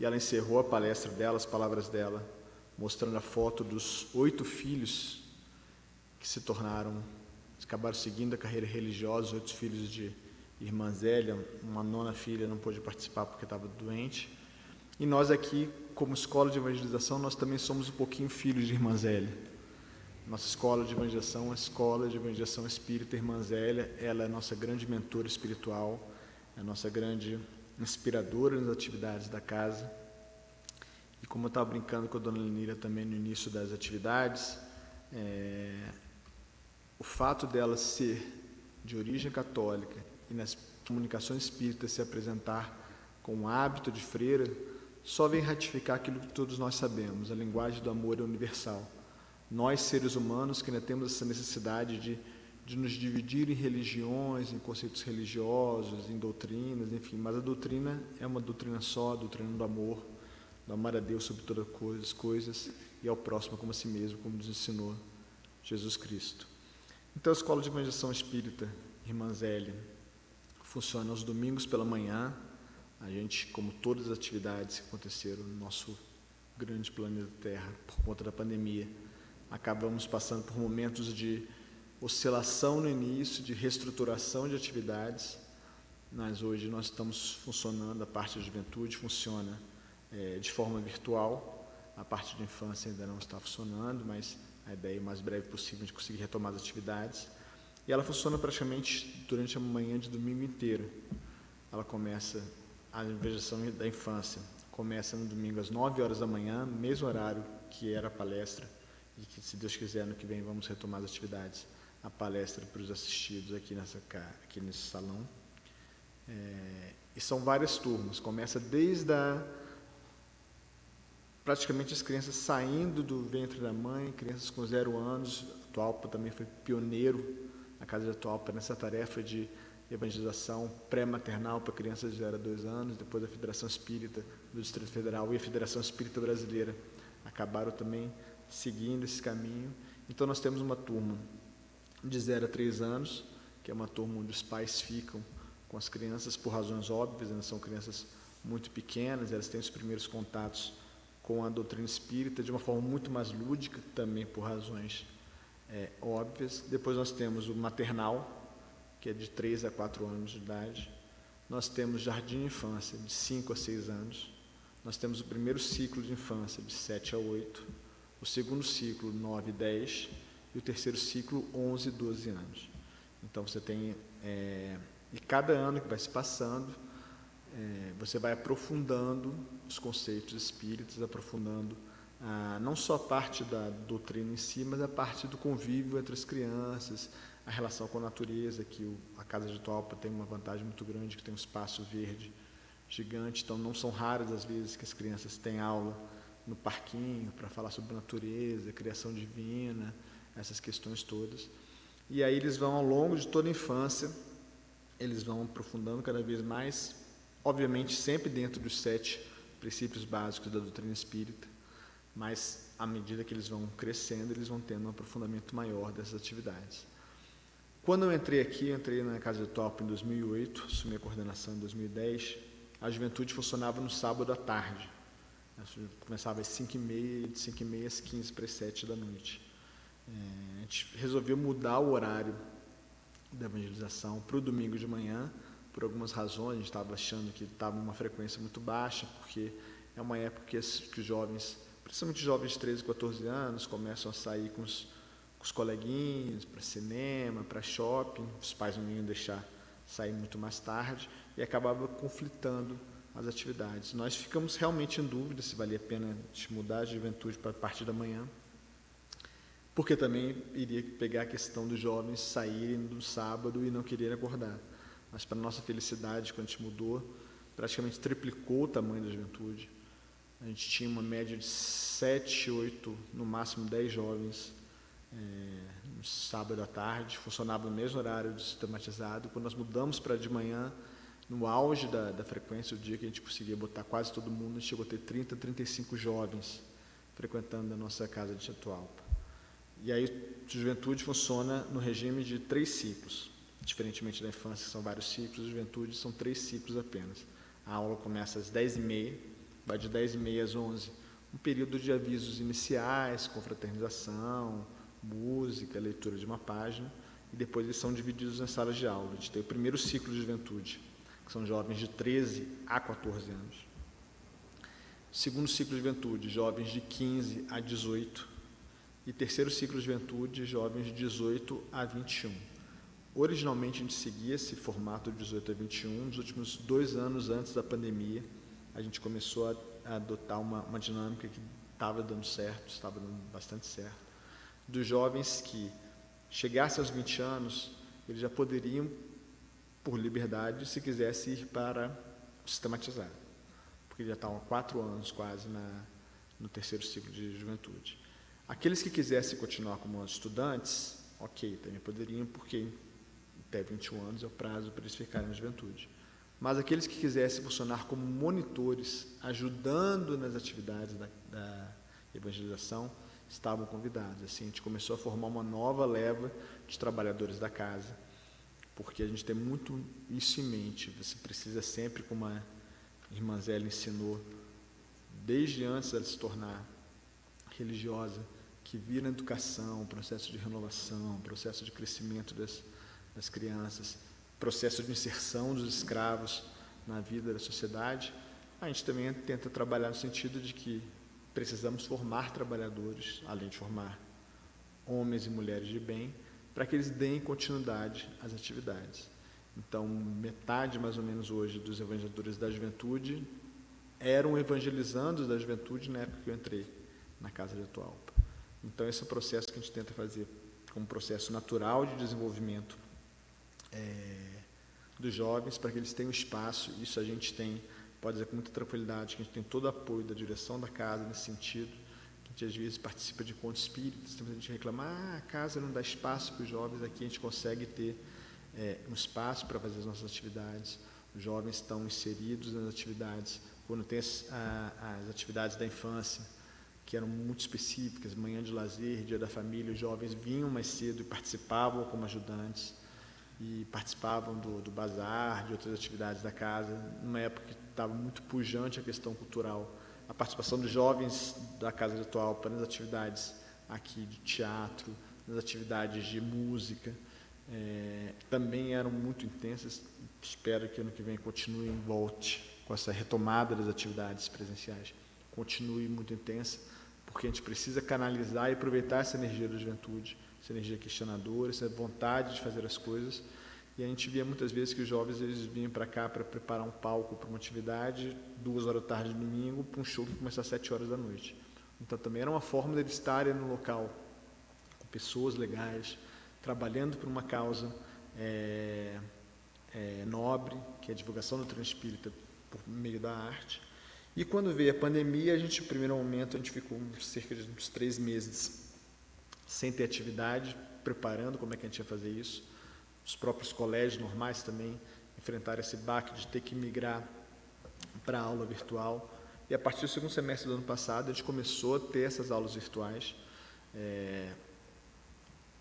e ela encerrou a palestra dela, as palavras dela, mostrando a foto dos oito filhos que se tornaram, acabaram seguindo a carreira religiosa, oito filhos de irmã Zélia, uma nona filha não pôde participar porque estava doente. E nós aqui como escola de evangelização, nós também somos um pouquinho filhos de Irmã Zélia. Nossa escola de evangelização a escola de evangelização espírita Irmã Zélia. Ela é nossa grande mentora espiritual, é a nossa grande inspiradora nas atividades da casa. E como eu estava brincando com a dona Lenira também no início das atividades, é, o fato dela ser de origem católica e nas comunicações espíritas se apresentar com o hábito de freira, só vem ratificar aquilo que todos nós sabemos: a linguagem do amor é universal. Nós, seres humanos, que ainda temos essa necessidade de, de nos dividir em religiões, em conceitos religiosos, em doutrinas, enfim, mas a doutrina é uma doutrina só, a doutrina do amor, do amar a Deus sobre todas as coisas e ao próximo como a si mesmo, como nos ensinou Jesus Cristo. Então, a Escola de Evangelização Espírita, Irmã Zélia, funciona aos domingos pela manhã, A gente, como todas as atividades que aconteceram no nosso grande planeta Terra por conta da pandemia, acabamos passando por momentos de oscilação no início, de reestruturação de atividades, mas hoje nós estamos funcionando, a parte da juventude funciona é, de forma virtual, a parte de infância ainda não está funcionando, mas a ideia é o mais breve possível de conseguir retomar as atividades. E ela funciona praticamente durante a manhã de domingo inteiro. Ela começa, a invejação da infância começa no domingo às 9 horas da manhã, mesmo horário que era a palestra, e que, se Deus quiser, no que vem vamos retomar as atividades, a palestra para os assistidos aqui, nessa, aqui nesse salão. É, e são várias turmas, começa desde a praticamente as crianças saindo do ventre da mãe, crianças com zero anos. A também foi pioneiro, a Casa de Tualpa, nessa tarefa de evangelização pré-maternal para crianças de 0 a 2 anos, depois a Federação Espírita do Distrito Federal e a Federação Espírita Brasileira acabaram também seguindo esse caminho. Então nós temos uma turma de 0 a 3 anos, que é uma turma onde os pais ficam com as crianças por razões óbvias, elas são crianças muito pequenas, elas têm os primeiros contatos com a doutrina espírita de uma forma muito mais lúdica, também por razões é, óbvias. Depois nós temos o maternal, que é de 3 a 4 anos de idade. Nós temos jardim de infância, de 5 a 6 anos. Nós temos o primeiro ciclo de infância, de 7 a 8. O segundo ciclo, 9 e 10. E o terceiro ciclo, 11 e 12 anos. Então você tem. É, e cada ano que vai se passando, é, você vai aprofundando os conceitos espíritas, aprofundando ah, não só a parte da doutrina em si, mas a parte do convívio entre as crianças, a relação com a natureza, que o, a Casa de Topa tem uma vantagem muito grande, que tem um espaço verde gigante, então não são raras as vezes que as crianças têm aula no parquinho para falar sobre natureza, criação divina, essas questões todas. E aí eles vão ao longo de toda a infância, eles vão aprofundando cada vez mais obviamente sempre dentro dos sete princípios básicos da doutrina espírita, mas à medida que eles vão crescendo, eles vão tendo um aprofundamento maior dessas atividades. Quando eu entrei aqui, eu entrei na Casa de Top em 2008, assumi a coordenação em 2010, a juventude funcionava no sábado à tarde. Começava às 5h30 e de 5h30 às 15 para as 7 da noite. É, a gente resolveu mudar o horário da evangelização para o domingo de manhã, por algumas razões, a gente estava achando que estava uma frequência muito baixa, porque é uma época que, que os jovens, principalmente jovens de 13, 14 anos, começam a sair com os, com os coleguinhas para cinema, para shopping, os pais não iam deixar sair muito mais tarde, e acabava conflitando as atividades. Nós ficamos realmente em dúvida se valia a pena mudar de juventude para a partir da manhã, porque também iria pegar a questão dos jovens saírem no sábado e não quererem acordar mas para nossa felicidade, quando a gente mudou, praticamente triplicou o tamanho da juventude. A gente tinha uma média de 7, 8, no máximo 10 jovens é, no sábado à tarde, funcionava no mesmo horário sistematizado. Quando nós mudamos para de manhã, no auge da, da frequência, o dia que a gente conseguia botar quase todo mundo, a gente chegou a ter 30, 35 jovens frequentando a nossa casa de Chatualpa. E aí, juventude funciona no regime de três ciclos. Diferentemente da infância, que são vários ciclos, a juventude são três ciclos apenas. A aula começa às 10h30, vai de 10h30 às 11 um período de avisos iniciais, confraternização, música, leitura de uma página, e depois eles são divididos em salas de aula. A gente tem o primeiro ciclo de juventude, que são jovens de 13 a 14 anos. Segundo ciclo de juventude, jovens de 15 a 18. E terceiro ciclo de juventude, jovens de 18 a 21. Originalmente a gente seguia esse formato de 18 a 21. Nos últimos dois anos antes da pandemia, a gente começou a, adotar uma, uma dinâmica que estava dando certo, estava dando bastante certo, dos jovens que chegassem aos 20 anos, eles já poderiam, por liberdade, se quisesse ir para sistematizar, porque já estavam há quatro anos quase na, no terceiro ciclo de juventude. Aqueles que quisessem continuar como estudantes, ok, também poderiam, porque até 21 anos é o prazo para eles ficarem na juventude. Mas aqueles que quisessem funcionar como monitores, ajudando nas atividades da, da evangelização, estavam convidados. Assim, a gente começou a formar uma nova leva de trabalhadores da casa, porque a gente tem muito isso em mente. Você precisa sempre, com uma irmã Zélia ensinou, desde antes dela se tornar religiosa, que vira educação, processo de renovação, processo de crescimento das, das crianças, processo de inserção dos escravos na vida da sociedade, a gente também tenta trabalhar no sentido de que precisamos formar trabalhadores, além de formar homens e mulheres de bem, para que eles deem continuidade às atividades. Então, metade mais ou menos hoje dos evangelizadores da juventude eram evangelizando da juventude na época que eu entrei na Casa de Atualpa. Então, esse é o processo que a gente tenta fazer como processo natural de desenvolvimento é, dos jovens, para que eles tenham espaço. Isso a gente tem, pode dizer com muita tranquilidade, que a gente tem todo o apoio da direção da casa nesse sentido. A gente às vezes participa de contos espíritas, muita gente reclama, ah, a casa não dá espaço para os jovens, aqui a gente consegue ter é, um espaço para fazer as nossas atividades. Os jovens estão inseridos nas atividades. Quando tem as, a, as atividades da infância, que eram muito específicas, manhã de lazer, dia da família, os jovens vinham mais cedo e participavam como ajudantes e participavam do, do bazar, de outras atividades da casa, numa época que estava muito pujante a questão cultural. A participação dos jovens da Casa de Atualpa nas atividades aqui de teatro, nas atividades de música, é, também eram muito intensas. Espero que ano que vem continue em volte com essa retomada das atividades presenciais. Continue muito intensa, porque a gente precisa canalizar e aproveitar essa energia da juventude essa energia questionadora, essa vontade de fazer as coisas. E a gente via muitas vezes que os jovens eles vinham para cá para preparar um palco para uma atividade, duas horas da tarde de domingo, para um show que começa às sete horas da noite. Então também era uma forma deles estarem no local, com pessoas legais, trabalhando por uma causa é, é, nobre, que é a divulgação do treino espírita por meio da arte. E quando veio a pandemia, a gente, no primeiro momento, a gente ficou cerca de uns três meses sem ter atividade, preparando como é que a gente ia fazer isso. Os próprios colégios normais também enfrentaram esse baque de ter que migrar para a aula virtual. E a partir do segundo semestre do ano passado, a gente começou a ter essas aulas virtuais, é,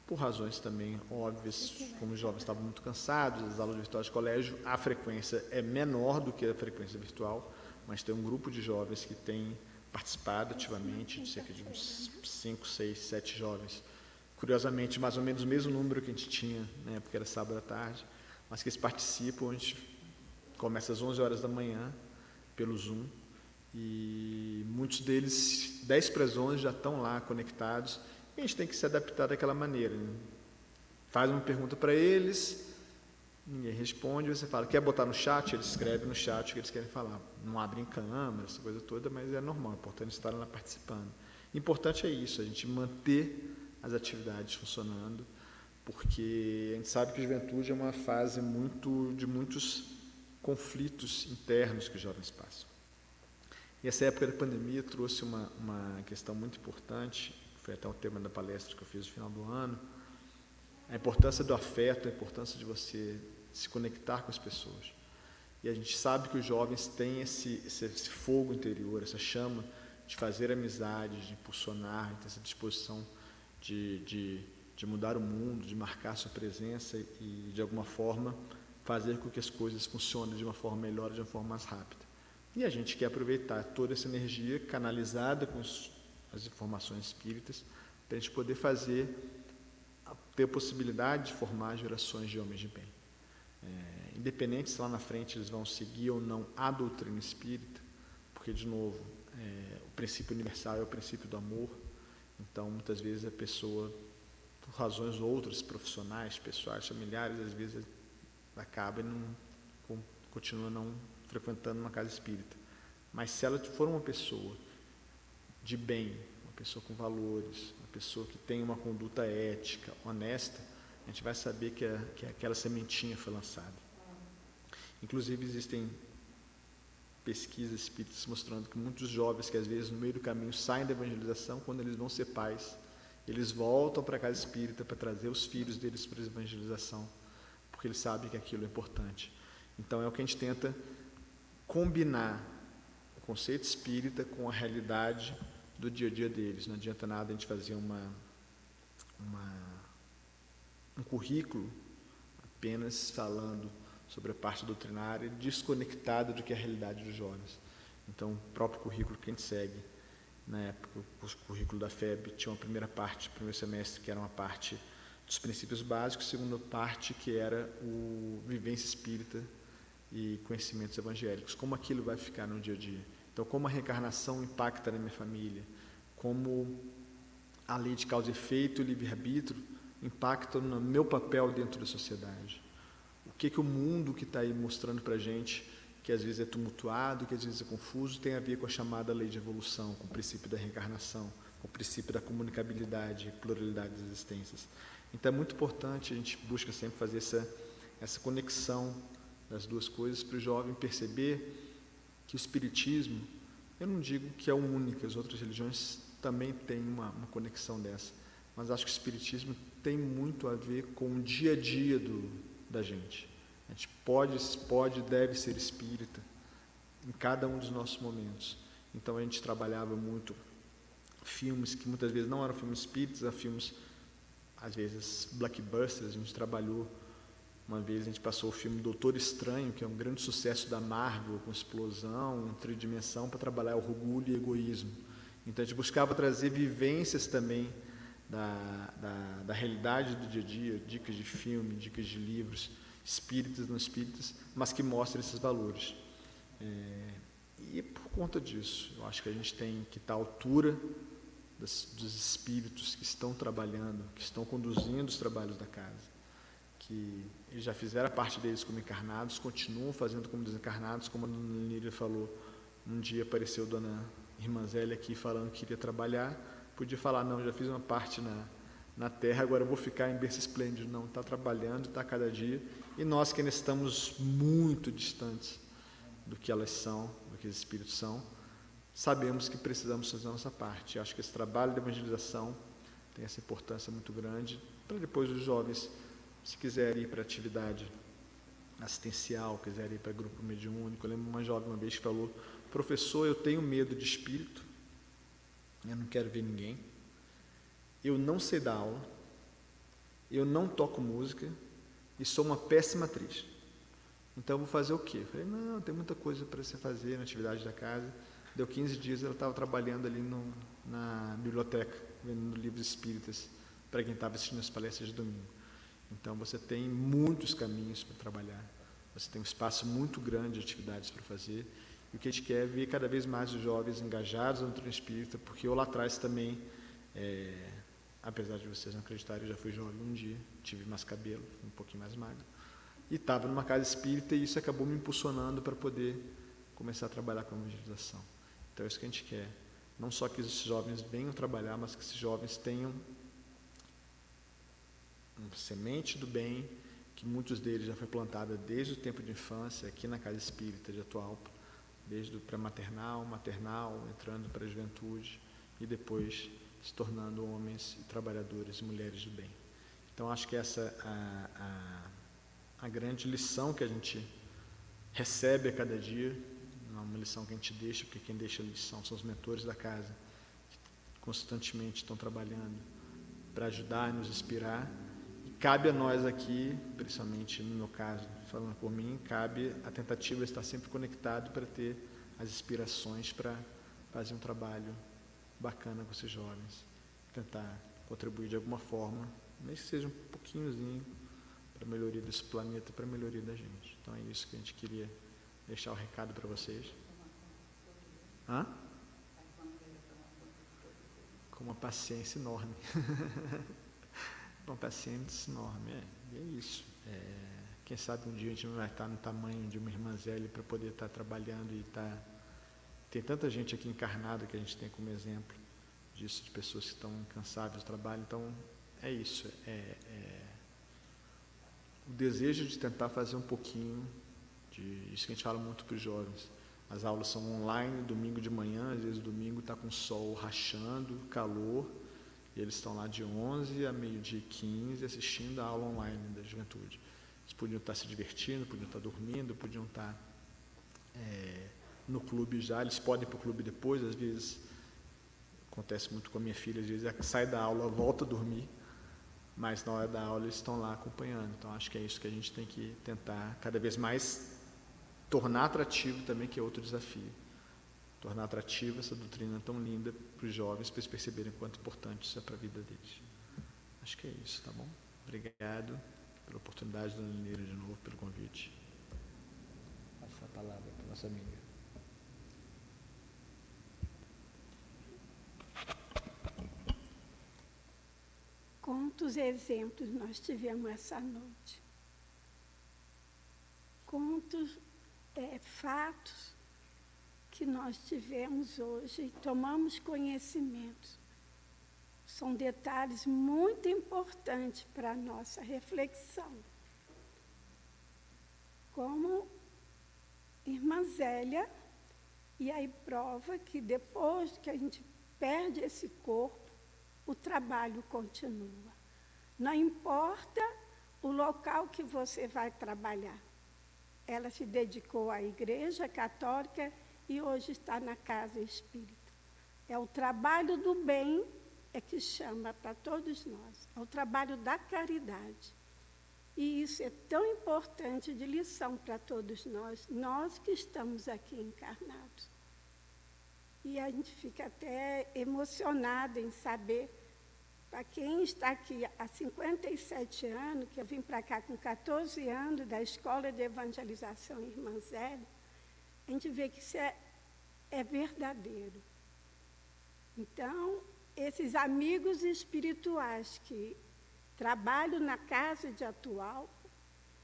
por razões também óbvias, como os jovens estavam muito cansados, as aulas virtuais de colégio, a frequência é menor do que a frequência virtual, mas tem um grupo de jovens que tem participado ativamente, de cerca de uns 5, 6, 7 jovens. Curiosamente, mais ou menos o mesmo número que a gente tinha, né, porque era sábado à tarde, mas que eles participam, a gente começa às 11 horas da manhã, pelo Zoom, e muitos deles, 10 para as 11, já estão lá conectados, e a gente tem que se adaptar daquela maneira. Né? Faz uma pergunta para eles, Ninguém responde, você fala, quer botar no chat? Ele escreve no chat o que eles querem falar. Não abrem câmera, essa coisa toda, mas é normal, é importante estar lá participando. Importante é isso, a gente manter as atividades funcionando, porque a gente sabe que a juventude é uma fase muito de muitos conflitos internos que os jovens passam. E essa época da pandemia trouxe uma, uma questão muito importante, foi até o tema da palestra que eu fiz no final do ano, a importância do afeto, a importância de você se conectar com as pessoas. E a gente sabe que os jovens têm esse, esse, esse fogo interior, essa chama de fazer amizade, de impulsionar, ter essa disposição de, de, de mudar o mundo, de marcar sua presença e, de alguma forma, fazer com que as coisas funcionem de uma forma melhor, de uma forma mais rápida. E a gente quer aproveitar toda essa energia canalizada com as informações espíritas para a gente poder fazer ter a possibilidade de formar gerações de homens de bem. É, independente se lá na frente eles vão seguir ou não a doutrina espírita, porque, de novo, é, o princípio universal é o princípio do amor, então muitas vezes a pessoa, por razões outras, profissionais, pessoais, familiares, às vezes acaba e não, continua não frequentando uma casa espírita. Mas se ela for uma pessoa de bem, uma pessoa com valores, pessoa que tem uma conduta ética, honesta, a gente vai saber que, a, que aquela sementinha foi lançada. Inclusive, existem pesquisas espíritas mostrando que muitos jovens que às vezes no meio do caminho saem da evangelização, quando eles vão ser pais, eles voltam para a casa espírita para trazer os filhos deles para a evangelização, porque eles sabem que aquilo é importante. Então é o que a gente tenta combinar o conceito espírita com a realidade do dia a dia deles. Não adianta nada a gente fazer uma, uma, um currículo apenas falando sobre a parte doutrinária, desconectada do que é a realidade dos jovens. Então, o próprio currículo que a gente segue, na época, o currículo da FEB tinha uma primeira parte, primeiro semestre, que era uma parte dos princípios básicos, segunda parte, que era o vivência espírita e conhecimentos evangélicos. Como aquilo vai ficar no dia a dia. Então, como a reencarnação impacta na minha família, como a lei de causa e efeito, o livre-arbítrio, impactam no meu papel dentro da sociedade. Que, que o mundo que está aí mostrando para a gente, que às vezes é tumultuado, que às vezes é confuso, tem a ver com a chamada lei de evolução, com o princípio da reencarnação, com o princípio da comunicabilidade, pluralidade das existências. Então é muito importante, a gente busca sempre fazer essa, essa conexão das duas coisas para o jovem perceber que o Espiritismo, eu não digo que é o único, as outras religiões também têm uma, uma conexão dessa, mas acho que o Espiritismo tem muito a ver com o dia a dia do, da gente. A gente pode, pode, deve ser espírita em cada um dos nossos momentos. Então a gente trabalhava muito filmes que muitas vezes não eram filmes espíritas, eram filmes, às vezes, blockbusters. A gente trabalhou, uma vez a gente passou o filme Doutor Estranho, que é um grande sucesso da Marvel, com explosão, tridimensão, para trabalhar orgulho e egoísmo. Então a gente buscava trazer vivências também da, da, da, realidade do dia a dia, dicas de filme, dicas de livros, espíritas, não espíritas, mas que mostram esses valores. É, e por conta disso, eu acho que a gente tem que estar à altura das, dos espíritos que estão trabalhando, que estão conduzindo os trabalhos da casa, que eles já fizeram a parte deles como encarnados, continuam fazendo como desencarnados, como a Dona Lília falou. Um dia apareceu Dona Irmã Zélia aqui falando que queria trabalhar, podia falar, não, já fiz uma parte na, na terra, agora eu vou ficar em berço esplêndido. Não, está trabalhando, está cada dia. E nós que ainda estamos muito distantes do que elas são, do que os espíritos são, sabemos que precisamos fazer a nossa parte. Acho que esse trabalho de evangelização tem essa importância muito grande para depois os jovens, se quiserem ir para atividade assistencial, quiserem ir para grupo mediúnico. Eu lembro uma jovem uma vez que falou: professor, eu tenho medo de espírito eu não quero ver ninguém, eu não sei dar aula, eu não toco música e sou uma péssima atriz. Então vou fazer o quê? Eu falei, não, tem muita coisa para você fazer na atividade da casa. Deu 15 dias, ela estava trabalhando ali no, na biblioteca, vendo livros espíritas, para quem estava assistindo as palestras de domingo. Então você tem muitos caminhos para trabalhar, você tem um espaço muito grande de atividades para fazer, e o que a gente quer é ver cada vez mais os jovens engajados no treino espírita, porque eu lá atrás também, é, apesar de vocês não acreditarem, eu já fui jovem um dia, tive mais cabelo, um pouquinho mais magro, e estava numa casa espírita e isso acabou me impulsionando para poder começar a trabalhar com a evangelização. Então é isso que a gente quer. Não só que esses jovens venham trabalhar, mas que esses jovens tenham uma semente do bem, que muitos deles já foi plantada desde o tempo de infância aqui na Casa Espírita de Atualpa, desde o pré-maternal, maternal, entrando para a juventude e depois se tornando homens e trabalhadores e mulheres do bem. Então acho que essa é a, a, a grande lição que a gente recebe a cada dia, não é uma lição que a gente deixa, porque quem deixa a lição são os mentores da casa, que constantemente estão trabalhando para ajudar e nos inspirar. E cabe a nós aqui, principalmente no meu caso, falando por mim, cabe a tentativa de estar sempre conectado para ter as inspirações para fazer um trabalho bacana com esses jovens, tentar contribuir de alguma forma, nem que seja um pouquinhozinho para a melhoria desse planeta, para a melhoria da gente. Então é isso que a gente queria deixar o recado para vocês. Hã? Com uma paciência enorme. (laughs) uma paciência enorme, é, é isso. É, quem sabe um dia a gente não vai estar no tamanho de uma irmã Zélia para poder estar trabalhando e estar. Tem tanta gente aqui encarnada que a gente tem como exemplo disso, de pessoas que estão incansáveis do trabalho. Então, é isso. É, é, o desejo de tentar fazer um pouquinho de isso que a gente fala muito para os jovens. As aulas são online, domingo de manhã, às vezes domingo está com sol rachando, calor, e eles estão lá de 11 a meio-dia e 15 assistindo a aula online da juventude. Eles podiam estar se divertindo, podiam estar dormindo, podiam estar é, no clube já. Eles podem ir para o clube depois, às vezes acontece muito com a minha filha, às vezes ela sai da aula, volta a dormir, mas na hora da aula eles estão lá acompanhando. Então acho que é isso que a gente tem que tentar cada vez mais tornar atrativo também, que é outro desafio. Tornar atrativa essa doutrina tão linda para os jovens, para eles perceberem quanto importante isso é para a vida deles. Acho que é isso, tá bom? Obrigado pela oportunidade, dona Lineira, de novo, pelo convite. Passa a palavra para nossa amiga. Quantos exemplos nós tivemos essa noite? Quantos é, fatos que nós tivemos hoje e tomamos conhecimento? São detalhes muito importantes para a nossa reflexão. Como irmã Zélia, e aí prova que depois que a gente perde esse corpo, o trabalho continua. Não importa o local que você vai trabalhar. Ela se dedicou à Igreja Católica e hoje está na Casa Espírita. É o trabalho do bem é que chama para todos nós. É o trabalho da caridade. E isso é tão importante de lição para todos nós, nós que estamos aqui encarnados. E a gente fica até emocionada em saber, para quem está aqui há 57 anos, que eu vim para cá com 14 anos da Escola de Evangelização Irmã Zélia, a gente vê que isso é, é verdadeiro. Então, esses amigos espirituais que trabalham na casa de atual,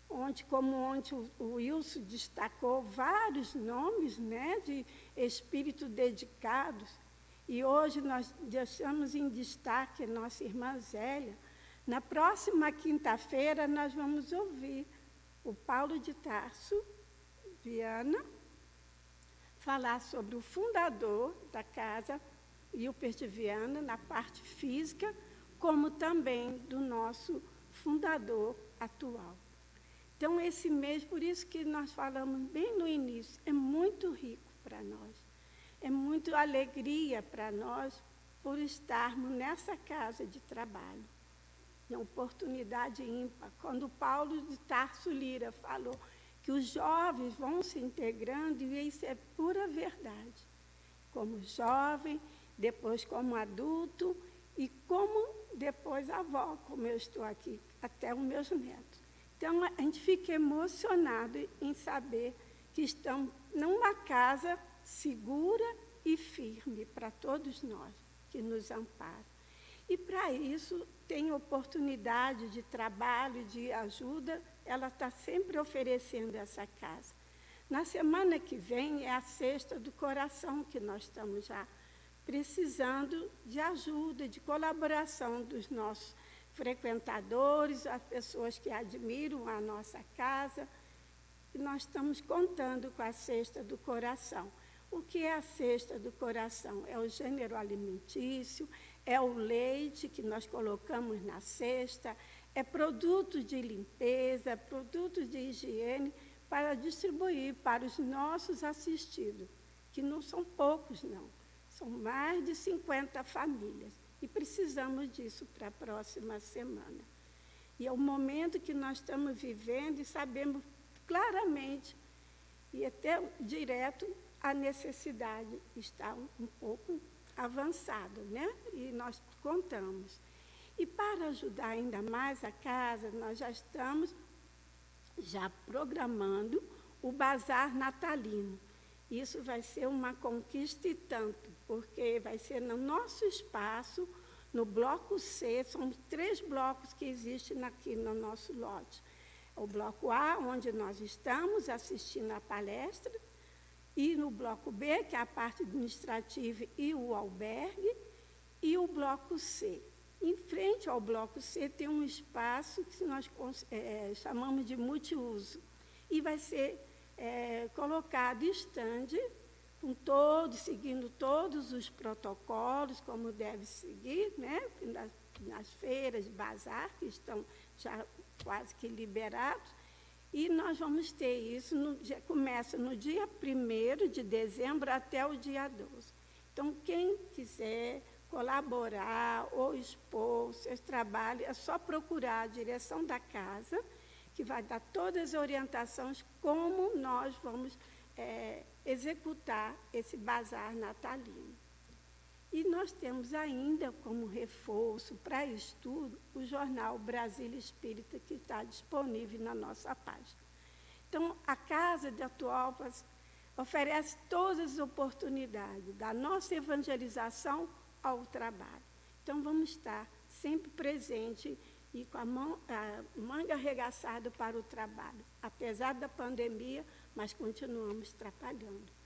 onde, como ontem o Wilson destacou, vários nomes né, de espíritos dedicados, e hoje nós deixamos em destaque a nossa irmã Zélia. Na próxima quinta-feira nós vamos ouvir o Paulo de Tarso, Viana, falar sobre o fundador da casa e o Pertiviana na parte física, como também do nosso fundador atual. Então, esse mês, por isso que nós falamos bem no início, é muito rico para nós. É muito alegria para nós por estarmos nessa casa de trabalho. É uma oportunidade ímpar. Quando Paulo de Tarso Lira falou que os jovens vão se integrando, e isso é pura verdade. Como jovem, depois como adulto e como depois avó, como eu estou aqui, até os meus netos. Então, a gente fica emocionado em saber que estamos numa casa segura e firme para todos nós, que nos ampara. E para isso, tem oportunidade de trabalho, de ajuda, ela está sempre oferecendo essa casa. Na semana que vem é a Sexta do Coração, que nós estamos já precisando de ajuda, de colaboração dos nossos frequentadores, as pessoas que admiram a nossa casa. E nós estamos contando com a cesta do coração. O que é a cesta do coração? É o gênero alimentício, é o leite que nós colocamos na cesta, é produtos de limpeza, produtos de higiene para distribuir para os nossos assistidos, que não são poucos, não. São mais de 50 famílias. E precisamos disso para a próxima semana. E é o momento que nós estamos vivendo e sabemos claramente, e até direto, a necessidade está um, pouco avançada, né? E nós contamos. E para ajudar ainda mais a casa, nós já estamos já programando o bazar natalino. Isso vai ser uma conquista e tanto, porque vai ser no nosso espaço, no bloco C, são três blocos que existem aqui no nosso lote. O bloco A, onde nós estamos assistindo a palestra, e no bloco B, que é a parte administrativa e o albergue, e o bloco C. Em frente ao bloco C tem um espaço que nós é, chamamos de multiuso, e vai ser é, colocado estande com todos, seguindo todos os protocolos, como deve seguir, né? nas, nas feiras bazar, que estão já quase que liberados. E nós vamos ter isso, no começa no dia 1 de dezembro até o dia 12. Então, quem quiser colaborar ou expor seus trabalhos, é só procurar a direção da casa, que vai dar todas as orientações como nós vamos é, executar esse bazar natalino. E nós temos ainda como reforço para estudo o jornal Brasília Espírita, que está disponível na nossa página. Então, a Casa de Atualpas oferece todas as oportunidades da nossa evangelização ao trabalho. Então, vamos estar sempre presente e com a, mão, a manga arregaçada para o trabalho, apesar da pandemia, mas continuamos trabalhando.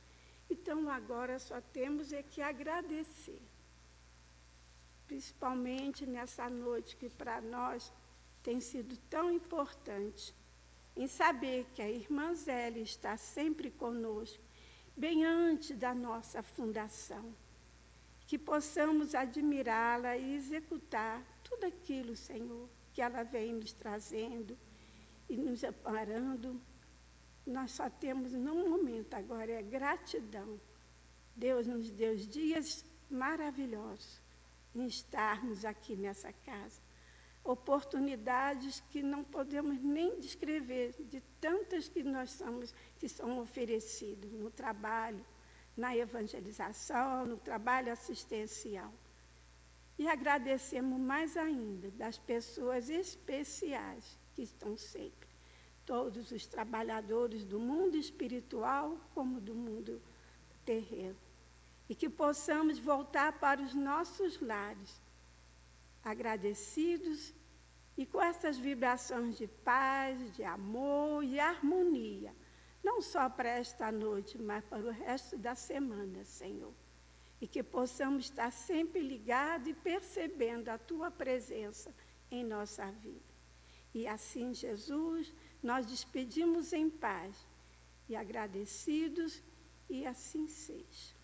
Então, agora só temos é que agradecer, principalmente nessa noite que para nós tem sido tão importante, em saber que a irmã Zélia está sempre conosco, bem antes da nossa fundação. Que possamos admirá-la e executar tudo aquilo, Senhor, que ela vem nos trazendo e nos amparando nós só temos num momento agora é gratidão. Deus nos deu dias maravilhosos em estarmos aqui nessa casa. Oportunidades que não podemos nem descrever de tantas que nós somos que são oferecidas no trabalho, na evangelização, no trabalho assistencial. E agradecemos mais ainda das pessoas especiais que estão sempre todos os trabalhadores do mundo espiritual como do mundo terreno. E que possamos voltar para os nossos lares, agradecidos e com essas vibrações de paz, de amor e harmonia, não só para esta noite, mas para o resto da semana, Senhor. E que possamos estar sempre ligados e percebendo a Tua presença em nossa vida. E assim, Jesus, nós despedimos em paz e agradecidos, e assim seja.